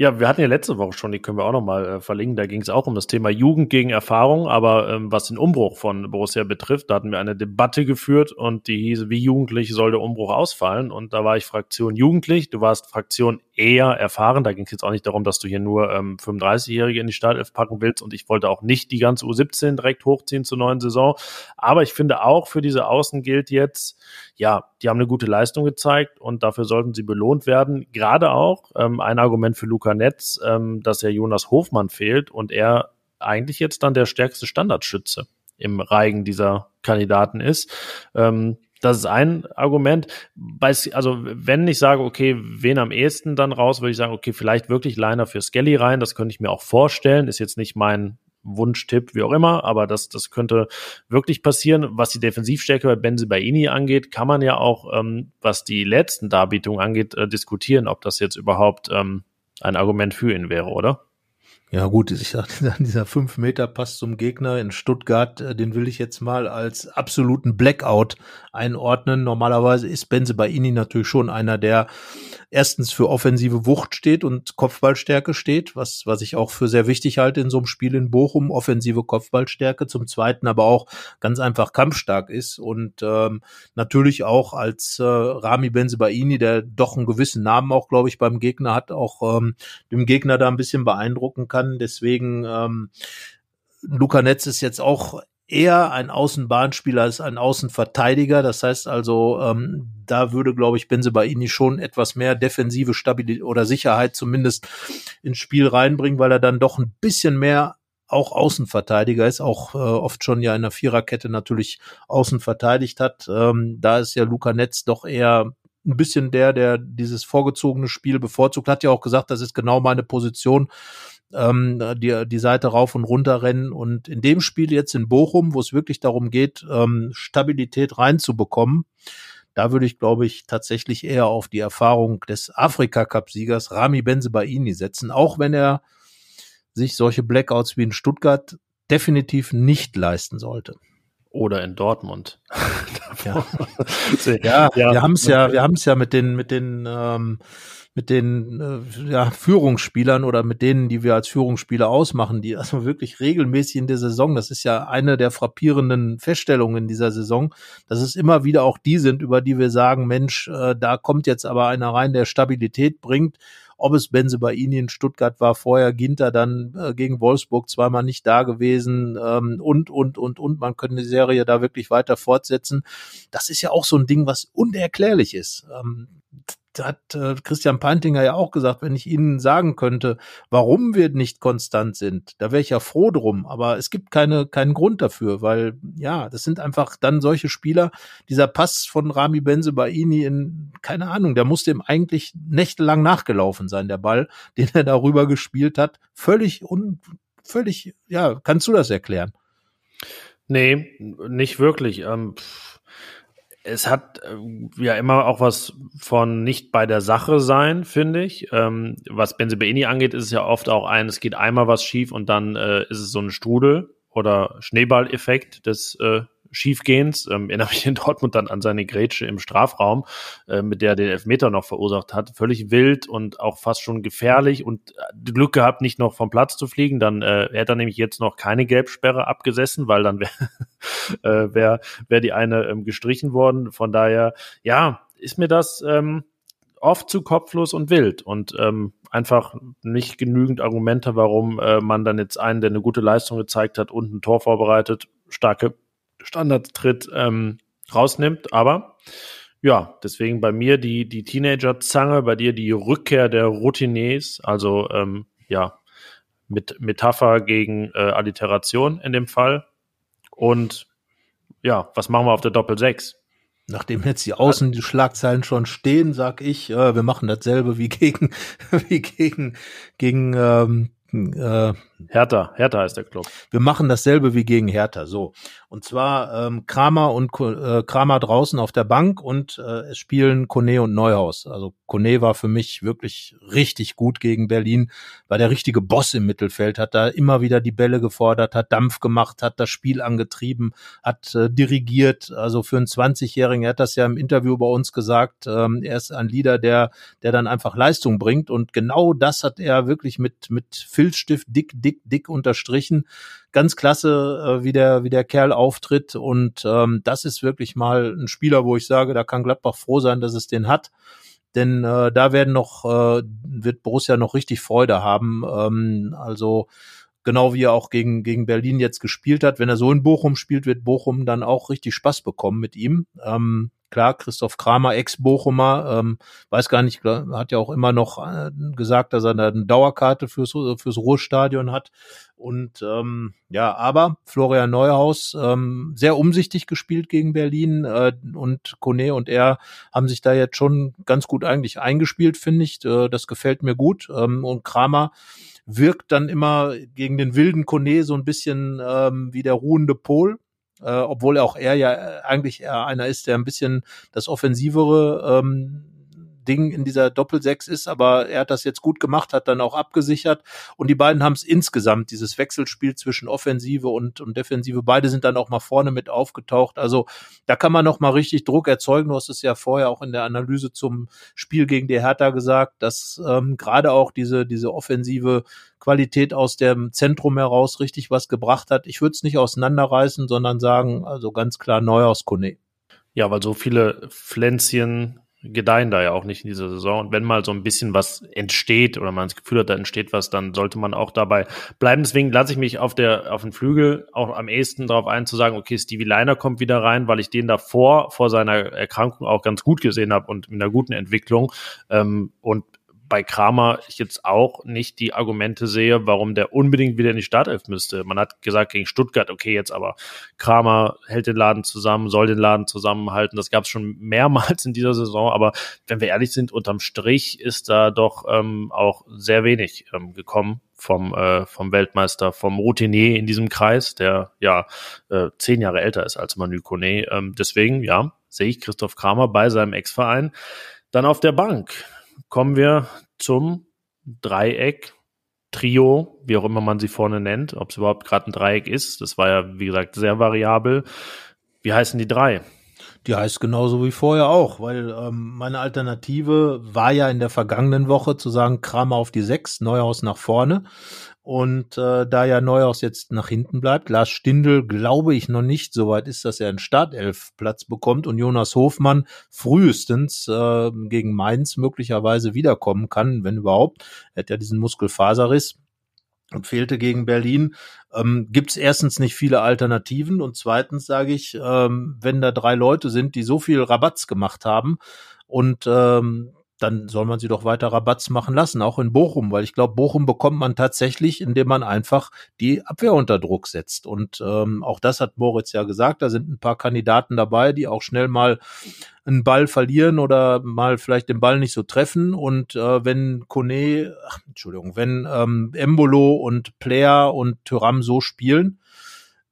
ja, wir hatten ja letzte Woche schon, die können wir auch nochmal äh, verlinken. Da ging es auch um das Thema Jugend gegen Erfahrung, aber ähm, was den Umbruch von Borussia betrifft, da hatten wir eine Debatte geführt und die hieß, wie jugendlich soll der Umbruch ausfallen? Und da war ich Fraktion jugendlich, du warst Fraktion eher erfahren. Da ging es jetzt auch nicht darum, dass du hier nur ähm, 35-Jährige in die Startelf packen willst und ich wollte auch nicht die ganze U17 direkt hochziehen zur neuen Saison. Aber ich finde auch für diese Außen gilt jetzt, ja, die haben eine gute Leistung gezeigt und dafür sollten sie belohnt werden. Gerade auch ähm, ein Argument für Luca Netz, ähm, dass ja Jonas Hofmann fehlt und er eigentlich jetzt dann der stärkste Standardschütze im Reigen dieser Kandidaten ist. Ähm, das ist ein Argument. Also, wenn ich sage, okay, wen am ehesten dann raus, würde ich sagen, okay, vielleicht wirklich Liner für Skelly rein. Das könnte ich mir auch vorstellen. Ist jetzt nicht mein Wunschtipp, wie auch immer, aber das, das könnte wirklich passieren. Was die Defensivstärke bei Benze Baini angeht, kann man ja auch, ähm, was die letzten Darbietungen angeht, äh, diskutieren, ob das jetzt überhaupt ähm, ein Argument für ihn wäre, oder? Ja gut, ich sag, dieser 5 Meter Pass zum Gegner in Stuttgart, äh, den will ich jetzt mal als absoluten Blackout einordnen. Normalerweise ist Benze Baini natürlich schon einer, der erstens für offensive Wucht steht und Kopfballstärke steht, was, was ich auch für sehr wichtig halte in so einem Spiel in Bochum, offensive Kopfballstärke, zum zweiten aber auch ganz einfach kampfstark ist und ähm, natürlich auch als äh, Rami Benzebaini, der doch einen gewissen Namen auch, glaube ich, beim Gegner hat, auch ähm, dem Gegner da ein bisschen beeindrucken kann. Deswegen ähm, Luca Netz ist jetzt auch eher ein Außenbahnspieler als ein Außenverteidiger. Das heißt also, ähm, da würde, glaube ich, Benzebaini schon etwas mehr defensive Stabilität oder Sicherheit zumindest ins Spiel reinbringen, weil er dann doch ein bisschen mehr auch Außenverteidiger ist, auch äh, oft schon ja in der Viererkette natürlich außen verteidigt hat. Ähm, da ist ja Luca Netz doch eher ein bisschen der, der dieses vorgezogene Spiel bevorzugt, hat ja auch gesagt, das ist genau meine Position ähm, die, die Seite rauf und runter rennen. Und in dem Spiel jetzt in Bochum, wo es wirklich darum geht, ähm, Stabilität reinzubekommen, da würde ich, glaube ich, tatsächlich eher auf die Erfahrung des Afrika-Cup-Siegers Rami Benzebaini setzen, auch wenn er sich solche Blackouts wie in Stuttgart definitiv nicht leisten sollte. Oder in Dortmund. ja. ja, ja, wir haben es ja, wir haben es ja mit den, mit den ähm, mit den äh, ja, Führungsspielern oder mit denen, die wir als Führungsspieler ausmachen, die also wirklich regelmäßig in der Saison, das ist ja eine der frappierenden Feststellungen in dieser Saison, dass es immer wieder auch die sind, über die wir sagen, Mensch, äh, da kommt jetzt aber einer rein, der Stabilität bringt ob es Benze bei Ihnen in Stuttgart war, vorher Ginter dann äh, gegen Wolfsburg zweimal nicht da gewesen ähm, und, und, und, und. Man könnte die Serie da wirklich weiter fortsetzen. Das ist ja auch so ein Ding, was unerklärlich ist. Ähm, hat äh, Christian Peintinger ja auch gesagt, wenn ich Ihnen sagen könnte, warum wir nicht konstant sind, da wäre ich ja froh drum. Aber es gibt keine, keinen Grund dafür, weil ja, das sind einfach dann solche Spieler. Dieser Pass von Rami Benze Baini in, keine Ahnung, der musste ihm eigentlich nächtelang nachgelaufen sein, der Ball, den er darüber gespielt hat. Völlig un, völlig, ja, kannst du das erklären? Nee, nicht wirklich. Ähm, es hat äh, ja immer auch was von nicht bei der Sache sein, finde ich. Ähm, was Benzebaini angeht, ist es ja oft auch ein, es geht einmal was schief und dann äh, ist es so ein Strudel oder Schneeballeffekt des äh, Schiefgehens. Ähm, erinnere mich in Dortmund dann an seine Grätsche im Strafraum, äh, mit der er den Elfmeter noch verursacht hat. Völlig wild und auch fast schon gefährlich und äh, Glück gehabt, nicht noch vom Platz zu fliegen. Dann äh, hätte er nämlich jetzt noch keine Gelbsperre abgesessen, weil dann wäre äh, wär, wär die eine ähm, gestrichen worden. Von daher, ja, ist mir das ähm, oft zu kopflos und wild und ähm, einfach nicht genügend Argumente, warum äh, man dann jetzt einen, der eine gute Leistung gezeigt hat und ein Tor vorbereitet, starke Standardtritt ähm, rausnimmt. Aber ja, deswegen bei mir die, die Teenager-Zange, bei dir die Rückkehr der Routiniers, also ähm, ja, mit Metapher gegen äh, Alliteration in dem Fall. Und ja, was machen wir auf der Doppel 6? Nachdem jetzt die Außen die Schlagzeilen schon stehen, sag ich, äh, wir machen dasselbe wie gegen, wie gegen, gegen ähm, äh, Hertha, Hertha heißt der Club. Wir machen dasselbe wie gegen Hertha, so. Und zwar ähm, Kramer und äh, Kramer draußen auf der Bank und äh, es spielen Kone und Neuhaus. Also Kone war für mich wirklich richtig gut gegen Berlin, war der richtige Boss im Mittelfeld, hat da immer wieder die Bälle gefordert, hat Dampf gemacht, hat das Spiel angetrieben, hat äh, dirigiert. Also für einen 20-Jährigen, er hat das ja im Interview bei uns gesagt, ähm, er ist ein Leader, der, der dann einfach Leistung bringt und genau das hat er wirklich mit, mit Filzstift dick, dick, dick unterstrichen ganz klasse, äh, wie der wie der Kerl auftritt und ähm, das ist wirklich mal ein Spieler, wo ich sage, da kann Gladbach froh sein, dass es den hat. Denn äh, da werden noch, äh, wird Borussia noch richtig Freude haben. Ähm, also genau wie er auch gegen, gegen Berlin jetzt gespielt hat. Wenn er so in Bochum spielt, wird Bochum dann auch richtig Spaß bekommen mit ihm. Ähm, Klar, Christoph Kramer, Ex-Bochumer, ähm, weiß gar nicht, hat ja auch immer noch äh, gesagt, dass er eine Dauerkarte fürs, fürs Ruhrstadion hat. Und ähm, ja, aber Florian Neuhaus ähm, sehr umsichtig gespielt gegen Berlin äh, und Kone und er haben sich da jetzt schon ganz gut eigentlich eingespielt, finde ich. Äh, das gefällt mir gut. Ähm, und Kramer wirkt dann immer gegen den wilden Kone so ein bisschen ähm, wie der ruhende Pol äh, obwohl auch er ja äh, eigentlich eher einer ist, der ein bisschen das offensivere ähm, Ding in dieser Doppelsechs ist, aber er hat das jetzt gut gemacht, hat dann auch abgesichert und die beiden haben es insgesamt, dieses Wechselspiel zwischen Offensive und, und Defensive, beide sind dann auch mal vorne mit aufgetaucht. Also da kann man noch richtig Druck erzeugen. Du hast es ja vorher auch in der Analyse zum Spiel gegen die Hertha gesagt, dass ähm, gerade auch diese, diese offensive Qualität aus dem Zentrum heraus richtig was gebracht hat. Ich würde es nicht auseinanderreißen, sondern sagen, also ganz klar neu aus Kone. Ja, weil so viele Pflänzchen gedeihen da ja auch nicht in dieser Saison. Und wenn mal so ein bisschen was entsteht oder man das Gefühl hat, da entsteht was, dann sollte man auch dabei bleiben. Deswegen lasse ich mich auf der auf den Flügel auch am ehesten darauf ein, zu sagen, okay, Stevie Liner kommt wieder rein, weil ich den davor vor seiner Erkrankung auch ganz gut gesehen habe und mit einer guten Entwicklung. Ähm, und bei Kramer ich jetzt auch nicht die Argumente sehe, warum der unbedingt wieder in die Startelf müsste. Man hat gesagt gegen Stuttgart, okay, jetzt aber Kramer hält den Laden zusammen, soll den Laden zusammenhalten. Das gab es schon mehrmals in dieser Saison, aber wenn wir ehrlich sind, unterm Strich ist da doch ähm, auch sehr wenig ähm, gekommen vom, äh, vom Weltmeister, vom Routinier in diesem Kreis, der ja äh, zehn Jahre älter ist als Manu Kone. Ähm, deswegen, ja, sehe ich Christoph Kramer bei seinem Ex-Verein. Dann auf der Bank kommen wir zum Dreieck, Trio, wie auch immer man sie vorne nennt, ob es überhaupt gerade ein Dreieck ist. Das war ja, wie gesagt, sehr variabel. Wie heißen die drei? Die heißt genauso wie vorher auch, weil ähm, meine Alternative war ja in der vergangenen Woche zu sagen, Kramer auf die sechs, Neuhaus nach vorne. Und äh, da ja Neuhaus jetzt nach hinten bleibt, Lars Stindl glaube ich noch nicht so weit ist, dass er einen Startelfplatz bekommt und Jonas Hofmann frühestens äh, gegen Mainz möglicherweise wiederkommen kann, wenn überhaupt. Er hat ja diesen Muskelfaserriss und fehlte gegen Berlin, ähm, gibt es erstens nicht viele Alternativen und zweitens sage ich, ähm, wenn da drei Leute sind, die so viel Rabatz gemacht haben und ähm, dann soll man sie doch weiter Rabatz machen lassen, auch in Bochum, weil ich glaube, Bochum bekommt man tatsächlich, indem man einfach die Abwehr unter Druck setzt. Und ähm, auch das hat Moritz ja gesagt, da sind ein paar Kandidaten dabei, die auch schnell mal einen Ball verlieren oder mal vielleicht den Ball nicht so treffen. Und äh, wenn Kone, ach, Entschuldigung, wenn ähm, Embolo und Player und Thuram so spielen,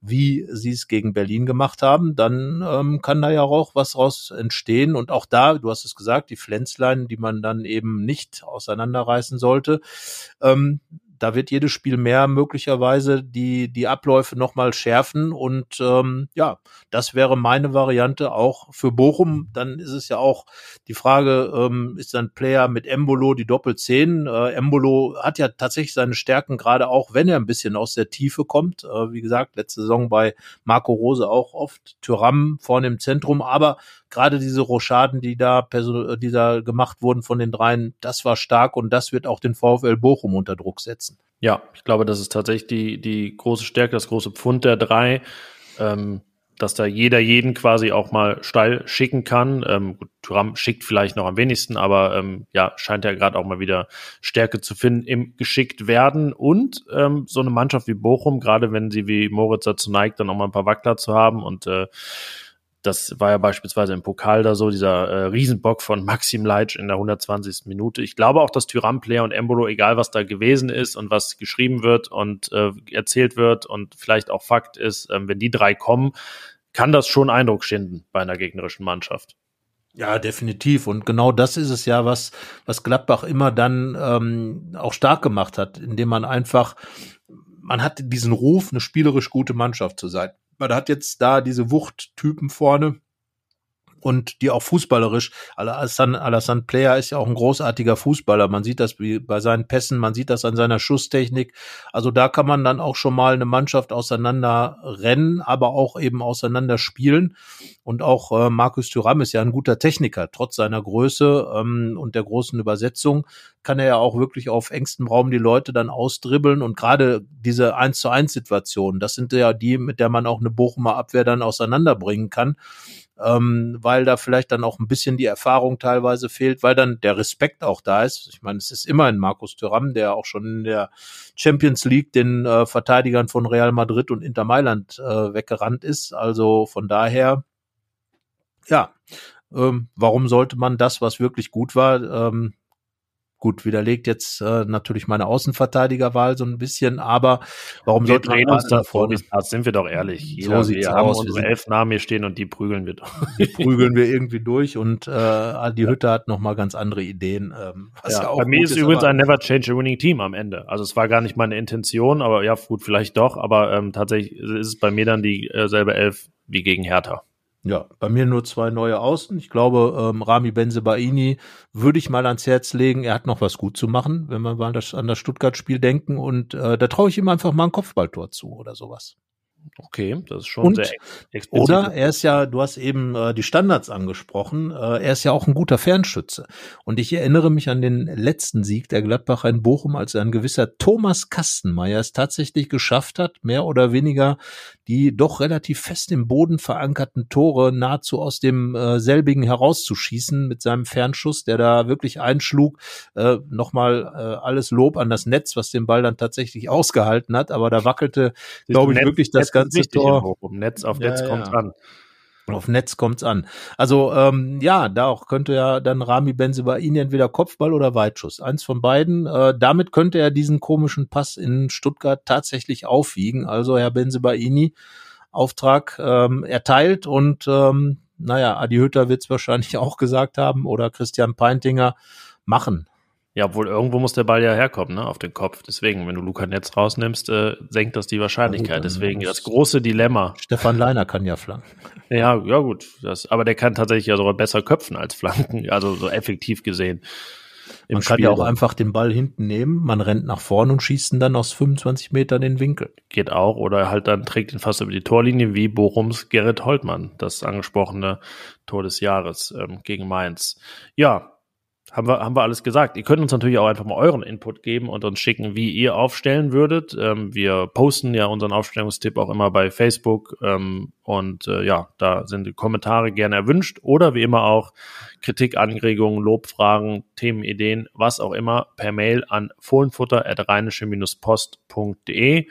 wie sie es gegen Berlin gemacht haben, dann ähm, kann da ja auch was raus entstehen. Und auch da, du hast es gesagt, die Pflänzlein, die man dann eben nicht auseinanderreißen sollte, ähm, da wird jedes Spiel mehr möglicherweise die, die Abläufe nochmal schärfen. Und ähm, ja, das wäre meine Variante auch für Bochum. Dann ist es ja auch die Frage, ähm, ist dann Player mit Embolo die Doppelzehn? Äh, Embolo hat ja tatsächlich seine Stärken, gerade auch wenn er ein bisschen aus der Tiefe kommt. Äh, wie gesagt, letzte Saison bei Marco Rose auch oft. Tyram vorne im Zentrum, aber gerade diese Rochaden, die da, die da gemacht wurden von den dreien, das war stark und das wird auch den VfL Bochum unter Druck setzen. Ja, ich glaube, das ist tatsächlich die, die große Stärke, das große Pfund der drei. Ähm, dass da jeder jeden quasi auch mal steil schicken kann. Ähm, gut, Thuram schickt vielleicht noch am wenigsten, aber ähm, ja, scheint ja gerade auch mal wieder Stärke zu finden im geschickt werden. Und ähm, so eine Mannschaft wie Bochum, gerade wenn sie wie Moritz dazu neigt, dann auch mal ein paar Wackler zu haben und äh, das war ja beispielsweise im Pokal da so, dieser äh, Riesenbock von Maxim Leitsch in der 120. Minute. Ich glaube auch, dass Tyram Player und Embolo, egal was da gewesen ist und was geschrieben wird und äh, erzählt wird und vielleicht auch Fakt ist, äh, wenn die drei kommen, kann das schon Eindruck schinden bei einer gegnerischen Mannschaft. Ja, definitiv. Und genau das ist es ja, was, was Gladbach immer dann ähm, auch stark gemacht hat, indem man einfach, man hat diesen Ruf, eine spielerisch gute Mannschaft zu sein man hat jetzt da diese Wuchttypen vorne und die auch fußballerisch. Alassane, Alassane Player ist ja auch ein großartiger Fußballer. Man sieht das bei seinen Pässen, man sieht das an seiner Schusstechnik. Also da kann man dann auch schon mal eine Mannschaft auseinander rennen, aber auch eben auseinander spielen. Und auch äh, Markus Thuram ist ja ein guter Techniker, trotz seiner Größe ähm, und der großen Übersetzung kann er ja auch wirklich auf engstem Raum die Leute dann ausdribbeln und gerade diese 1 zu 1 Situationen, das sind ja die, mit der man auch eine Bochumer Abwehr dann auseinanderbringen kann ähm, weil da vielleicht dann auch ein bisschen die Erfahrung teilweise fehlt, weil dann der Respekt auch da ist. Ich meine, es ist immer ein Markus Thuram, der auch schon in der Champions League den äh, Verteidigern von Real Madrid und Inter Mailand äh, weggerannt ist. Also von daher, ja, ähm, warum sollte man das, was wirklich gut war, ähm, Gut, widerlegt jetzt äh, natürlich meine Außenverteidigerwahl so ein bisschen, aber warum wir sollte man uns da vorne? Sind wir doch ehrlich. Jeder, so wir haben aus. unsere elf Namen hier stehen und die prügeln wir doch. Die prügeln wir irgendwie durch und äh, die Hütte hat noch mal ganz andere Ideen. Ähm, was ja, ja bei mir ist, ist übrigens ein Never Change a Winning Team am Ende. Also es war gar nicht meine Intention, aber ja, gut, vielleicht doch, aber ähm, tatsächlich ist es bei mir dann dieselbe äh, Elf wie gegen Hertha. Ja, bei mir nur zwei neue Außen. Ich glaube, ähm, Rami Benzebaini würde ich mal ans Herz legen. Er hat noch was gut zu machen, wenn wir mal das, an das Stuttgart-Spiel denken. Und äh, da traue ich ihm einfach mal ein Kopfballtor zu oder sowas. Okay, das ist schon und, sehr explizit. Oder er ist ja, du hast eben äh, die Standards angesprochen, äh, er ist ja auch ein guter Fernschütze. Und ich erinnere mich an den letzten Sieg der Gladbacher in Bochum, als ein gewisser Thomas Kastenmeier es tatsächlich geschafft hat, mehr oder weniger die doch relativ fest im Boden verankerten Tore nahezu aus dem äh, selbigen herauszuschießen mit seinem Fernschuss, der da wirklich einschlug. Äh, Nochmal äh, alles Lob an das Netz, was den Ball dann tatsächlich ausgehalten hat, aber da wackelte, glaube ich, wirklich das ganze Tor. Netz auf Netz ja, kommt ja. an. Auf Netz kommt's an. Also ähm, ja, da auch könnte ja dann Rami Benzema-Ini entweder Kopfball oder Weitschuss. Eins von beiden. Äh, damit könnte er diesen komischen Pass in Stuttgart tatsächlich aufwiegen. Also Herr Benzema-Ini, Auftrag ähm, erteilt und ähm, naja, Adi Hütter wird's wahrscheinlich auch gesagt haben oder Christian Peintinger machen. Ja, obwohl irgendwo muss der Ball ja herkommen, ne, auf den Kopf. Deswegen, wenn du Luca Netz rausnimmst, äh, senkt das die Wahrscheinlichkeit. Deswegen das große Dilemma. Stefan Leiner kann ja flanken. Ja, ja gut. Das, aber der kann tatsächlich ja sogar besser köpfen als flanken, also so effektiv gesehen. Man kann ja auch einfach den Ball hinten nehmen, man rennt nach vorne und schießt ihn dann aus 25 Metern den Winkel. Geht auch, oder halt dann trägt ihn fast über die Torlinie, wie Bochums Gerrit Holtmann, das angesprochene Tor des Jahres ähm, gegen Mainz. Ja, haben wir, haben wir alles gesagt. Ihr könnt uns natürlich auch einfach mal euren Input geben und uns schicken, wie ihr aufstellen würdet. Ähm, wir posten ja unseren Aufstellungstipp auch immer bei Facebook. Ähm, und äh, ja, da sind Kommentare gerne erwünscht. Oder wie immer auch Kritik, Anregungen, Lobfragen, Themenideen, was auch immer, per Mail an fohlenfutter.rheinische-post.de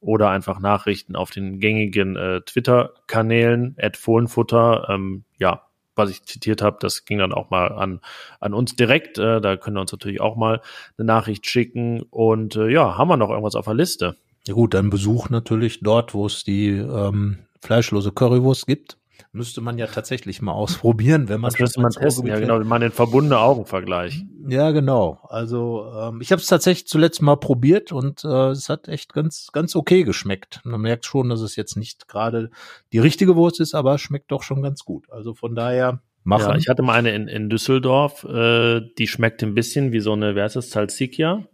oder einfach Nachrichten auf den gängigen äh, Twitter-Kanälen at Fohlenfutter. Ähm, ja, was ich zitiert habe, das ging dann auch mal an, an uns direkt. Äh, da können wir uns natürlich auch mal eine Nachricht schicken. Und äh, ja, haben wir noch irgendwas auf der Liste? Ja gut, dann Besuch natürlich dort, wo es die ähm, fleischlose Currywurst gibt müsste man ja tatsächlich mal ausprobieren, wenn man das müsste man testen, ja genau, man den verbundene Augenvergleich. Ja, genau. Also ähm, ich habe es tatsächlich zuletzt mal probiert und äh, es hat echt ganz ganz okay geschmeckt. Man merkt schon, dass es jetzt nicht gerade die richtige Wurst ist, aber schmeckt doch schon ganz gut. Also von daher machen. Ja, ich hatte mal eine in, in Düsseldorf, äh, die schmeckt ein bisschen wie so eine, wer ist das, Salsicchia?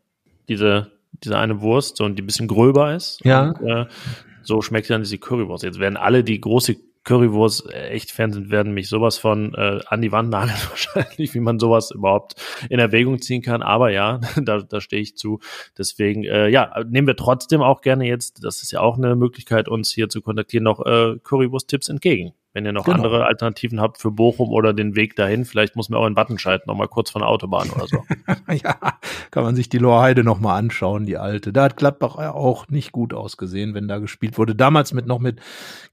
Diese diese eine Wurst, so und die ein bisschen gröber ist. Ja. Und, äh, so schmeckt dann diese Currywurst. Jetzt werden alle, die große Currywurst äh, echt Fans sind, werden mich sowas von äh, an die Wand nageln wahrscheinlich, wie man sowas überhaupt in Erwägung ziehen kann. Aber ja, da, da stehe ich zu. Deswegen, äh, ja, nehmen wir trotzdem auch gerne jetzt, das ist ja auch eine Möglichkeit, uns hier zu kontaktieren, noch äh, Currywurst-Tipps entgegen Wenn ihr noch Genau. andere Alternativen habt für Bochum oder den Weg dahin, vielleicht muss man auch in Wattenscheid noch mal kurz von der Autobahn oder so. ja, kann man sich die Lorheide noch mal anschauen, die alte. Da hat Gladbach auch nicht gut ausgesehen, wenn da gespielt wurde. Damals mit noch mit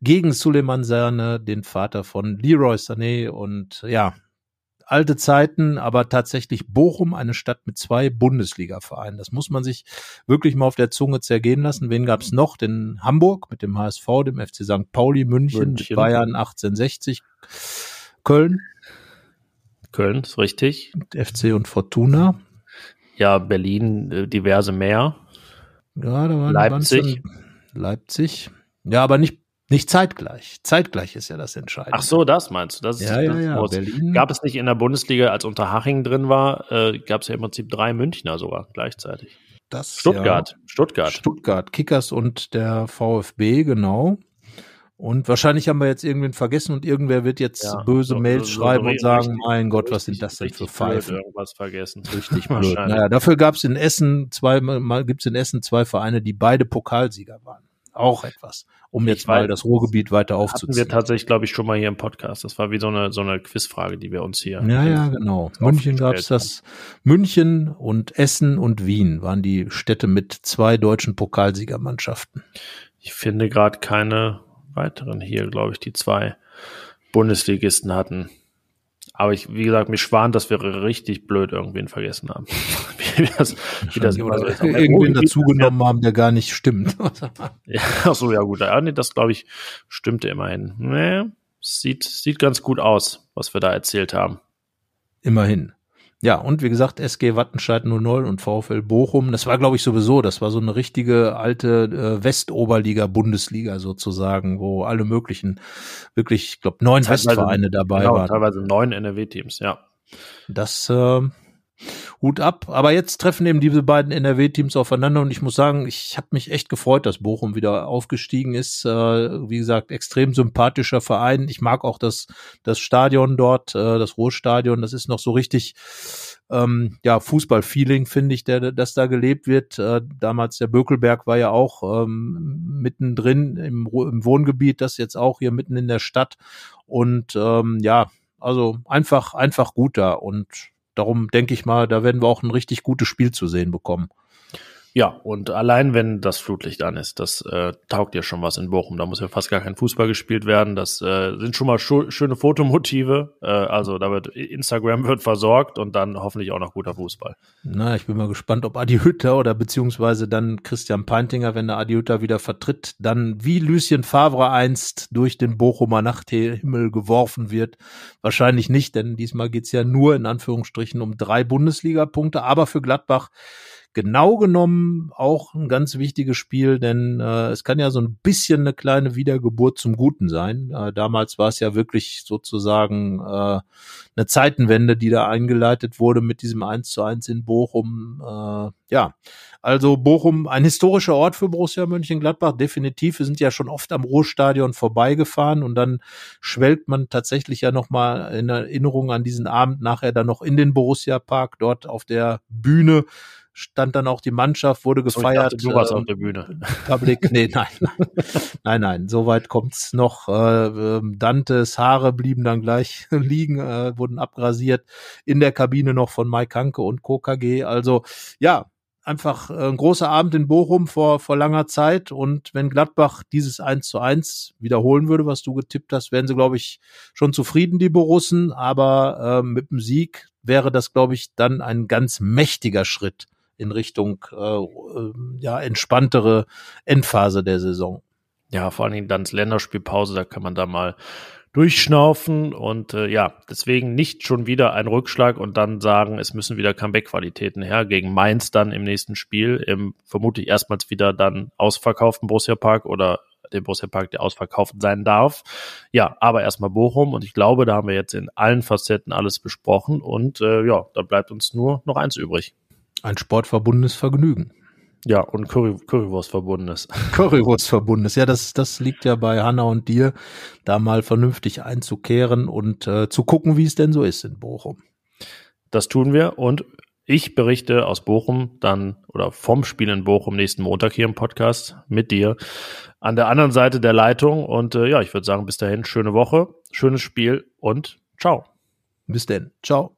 gegen Suleiman Sane, den Vater von Leroy Sané und ja, alte Zeiten, aber tatsächlich Bochum, eine Stadt mit zwei Bundesliga-Vereinen. Das muss man sich wirklich mal auf der Zunge zergehen lassen. Wen gab es noch? Den Hamburg mit dem HSV, dem FC St. Pauli, München, München. Bayern 1860, Köln, Köln ist richtig. FC und Fortuna. Ja, Berlin, äh, diverse mehr. Ja, da waren Leipzig. Leipzig. Ja, aber nicht, nicht zeitgleich. Zeitgleich ist ja das Entscheidende. Ach so, das meinst du? Das ist Ja, ja, das ja. Groß. Berlin. Gab es nicht in der Bundesliga, als Unterhaching drin war, äh, gab es ja im Prinzip drei Münchner sogar gleichzeitig. das, Stuttgart, Ja. Stuttgart. Stuttgart, Kickers und der VfB, genau. Und wahrscheinlich haben wir jetzt irgendwen vergessen und irgendwer wird jetzt Ja, böse so- Mails so- so schreiben und richtig- sagen, mein Gott, was Richtig- sind das denn für richtig Pfeifen? Irgendwas vergessen. Richtig blöd. Wahrscheinlich. Naja, dafür gab es in Essen zwei, mal gibt's in Essen zwei Vereine, die beide Pokalsieger waren. Auch etwas, um jetzt Ich mal das Ruhrgebiet weiter Hatten wir aufzuziehen. tatsächlich, glaube ich, schon mal hier im Podcast. Das war wie so eine, so eine Quizfrage, die wir uns hier. Ja, ja, genau. München gab es das. München und Essen und Wien waren die Städte mit zwei deutschen Pokalsiegermannschaften. Ich finde gerade keine weiteren hier, glaube ich, die zwei Bundesligisten hatten. Aber ich, wie gesagt, mich schwant, dass wir richtig blöd irgendwen vergessen haben. wie das, wie das immer so ist. Irgendwen dazugenommen haben, der gar nicht stimmt. Ja, ach so, ja gut. Ja, nee, das glaube ich stimmte immerhin. Nee, sieht, sieht ganz gut aus, was wir da erzählt haben. Immerhin. Ja, und wie gesagt, SG Wattenscheid 00 und VfL Bochum, das war, glaube ich, sowieso, das war so eine richtige alte äh, Westoberliga-Bundesliga sozusagen, wo alle möglichen, wirklich, ich glaube, neun Teilweise- Westvereine dabei Genau, waren. teilweise neun NRW-Teams, ja. Das äh, Hut ab. Aber jetzt treffen eben diese beiden NRW-Teams aufeinander und ich muss sagen, ich habe mich echt gefreut, dass Bochum wieder aufgestiegen ist. Äh, wie gesagt, extrem sympathischer Verein. Ich mag auch das, das Stadion dort, äh, das Ruhrstadion. Das ist noch so richtig ähm, ja, Fußball-Feeling, finde ich, der, das da gelebt wird. Äh, damals der Bökelberg war ja auch ähm, mittendrin im, im Wohngebiet, das jetzt auch hier mitten in der Stadt. Und ähm, ja, also einfach, einfach gut da. Und darum denke ich mal, da werden wir auch ein richtig gutes Spiel zu sehen bekommen. Ja, und allein wenn das Flutlicht an ist, das äh, taugt ja schon was in Bochum. Da muss ja fast gar kein Fußball gespielt werden. Das äh, sind schon mal schöne Fotomotive. Äh, also da wird Instagram wird versorgt und dann hoffentlich auch noch guter Fußball. Na, ich bin mal gespannt, ob Adi Hütter oder beziehungsweise dann Christian Peintinger, wenn der Adi Hütter wieder vertritt, dann wie Lucien Favre einst durch den Bochumer Nachthimmel geworfen wird. Wahrscheinlich nicht, denn diesmal geht's ja nur in Anführungsstrichen um drei Bundesliga-Punkte, aber für Gladbach genau genommen auch ein ganz wichtiges Spiel, denn äh, es kann ja so ein bisschen eine kleine Wiedergeburt zum Guten sein. Äh, damals war es ja wirklich sozusagen äh, eine Zeitenwende, die da eingeleitet wurde mit diesem 1 zu 1 in Bochum. Äh, ja, also Bochum, ein historischer Ort für Borussia Mönchengladbach, definitiv. Wir sind ja schon oft am Ruhrstadion vorbeigefahren und dann schwelgt man tatsächlich ja nochmal in Erinnerung an diesen Abend nachher dann noch in den Borussia Park, dort auf der Bühne stand dann auch die Mannschaft, wurde ich gefeiert. du warst ähm, auf der Bühne. Public, nee, nein, nein, nein, nein, so weit kommt's noch. Äh, ähm, Dantes Haare blieben dann gleich liegen, äh, wurden abrasiert in der Kabine noch von Mike Hanke und KKG. Also ja, einfach äh, ein großer Abend in Bochum vor vor langer Zeit und wenn Gladbach dieses 1 zu 1 wiederholen würde, was du getippt hast, wären sie, glaube ich, schon zufrieden, die Borussen, aber äh, mit dem Sieg wäre das, glaube ich, dann ein ganz mächtiger Schritt in Richtung äh, äh, ja entspanntere Endphase der Saison. Ja, vor allen Dingen dann Länderspielpause, da kann man da mal durchschnaufen und äh, ja, deswegen nicht schon wieder ein Rückschlag und dann sagen, es müssen wieder Comeback-Qualitäten her gegen Mainz dann im nächsten Spiel, im vermutlich erstmals wieder dann ausverkauften Borussia Park oder dem Borussia Park, der ausverkauft sein darf. Ja, aber erstmal Bochum und ich glaube, da haben wir jetzt in allen Facetten alles besprochen und äh, ja, da bleibt uns nur noch eins übrig. Ein sportverbundenes Vergnügen. Ja, und Curry, Currywurst verbundenes. Currywurstverbundes. Ja, das, das liegt ja bei Hanna und dir, da mal vernünftig einzukehren und äh, zu gucken, wie es denn so ist in Bochum. Das tun wir und ich berichte aus Bochum dann oder vom Spiel in Bochum nächsten Montag hier im Podcast mit dir. an der anderen Seite der Leitung. Und äh, ja, ich würde sagen, bis dahin, schöne Woche, schönes Spiel und ciao. Bis denn. Ciao.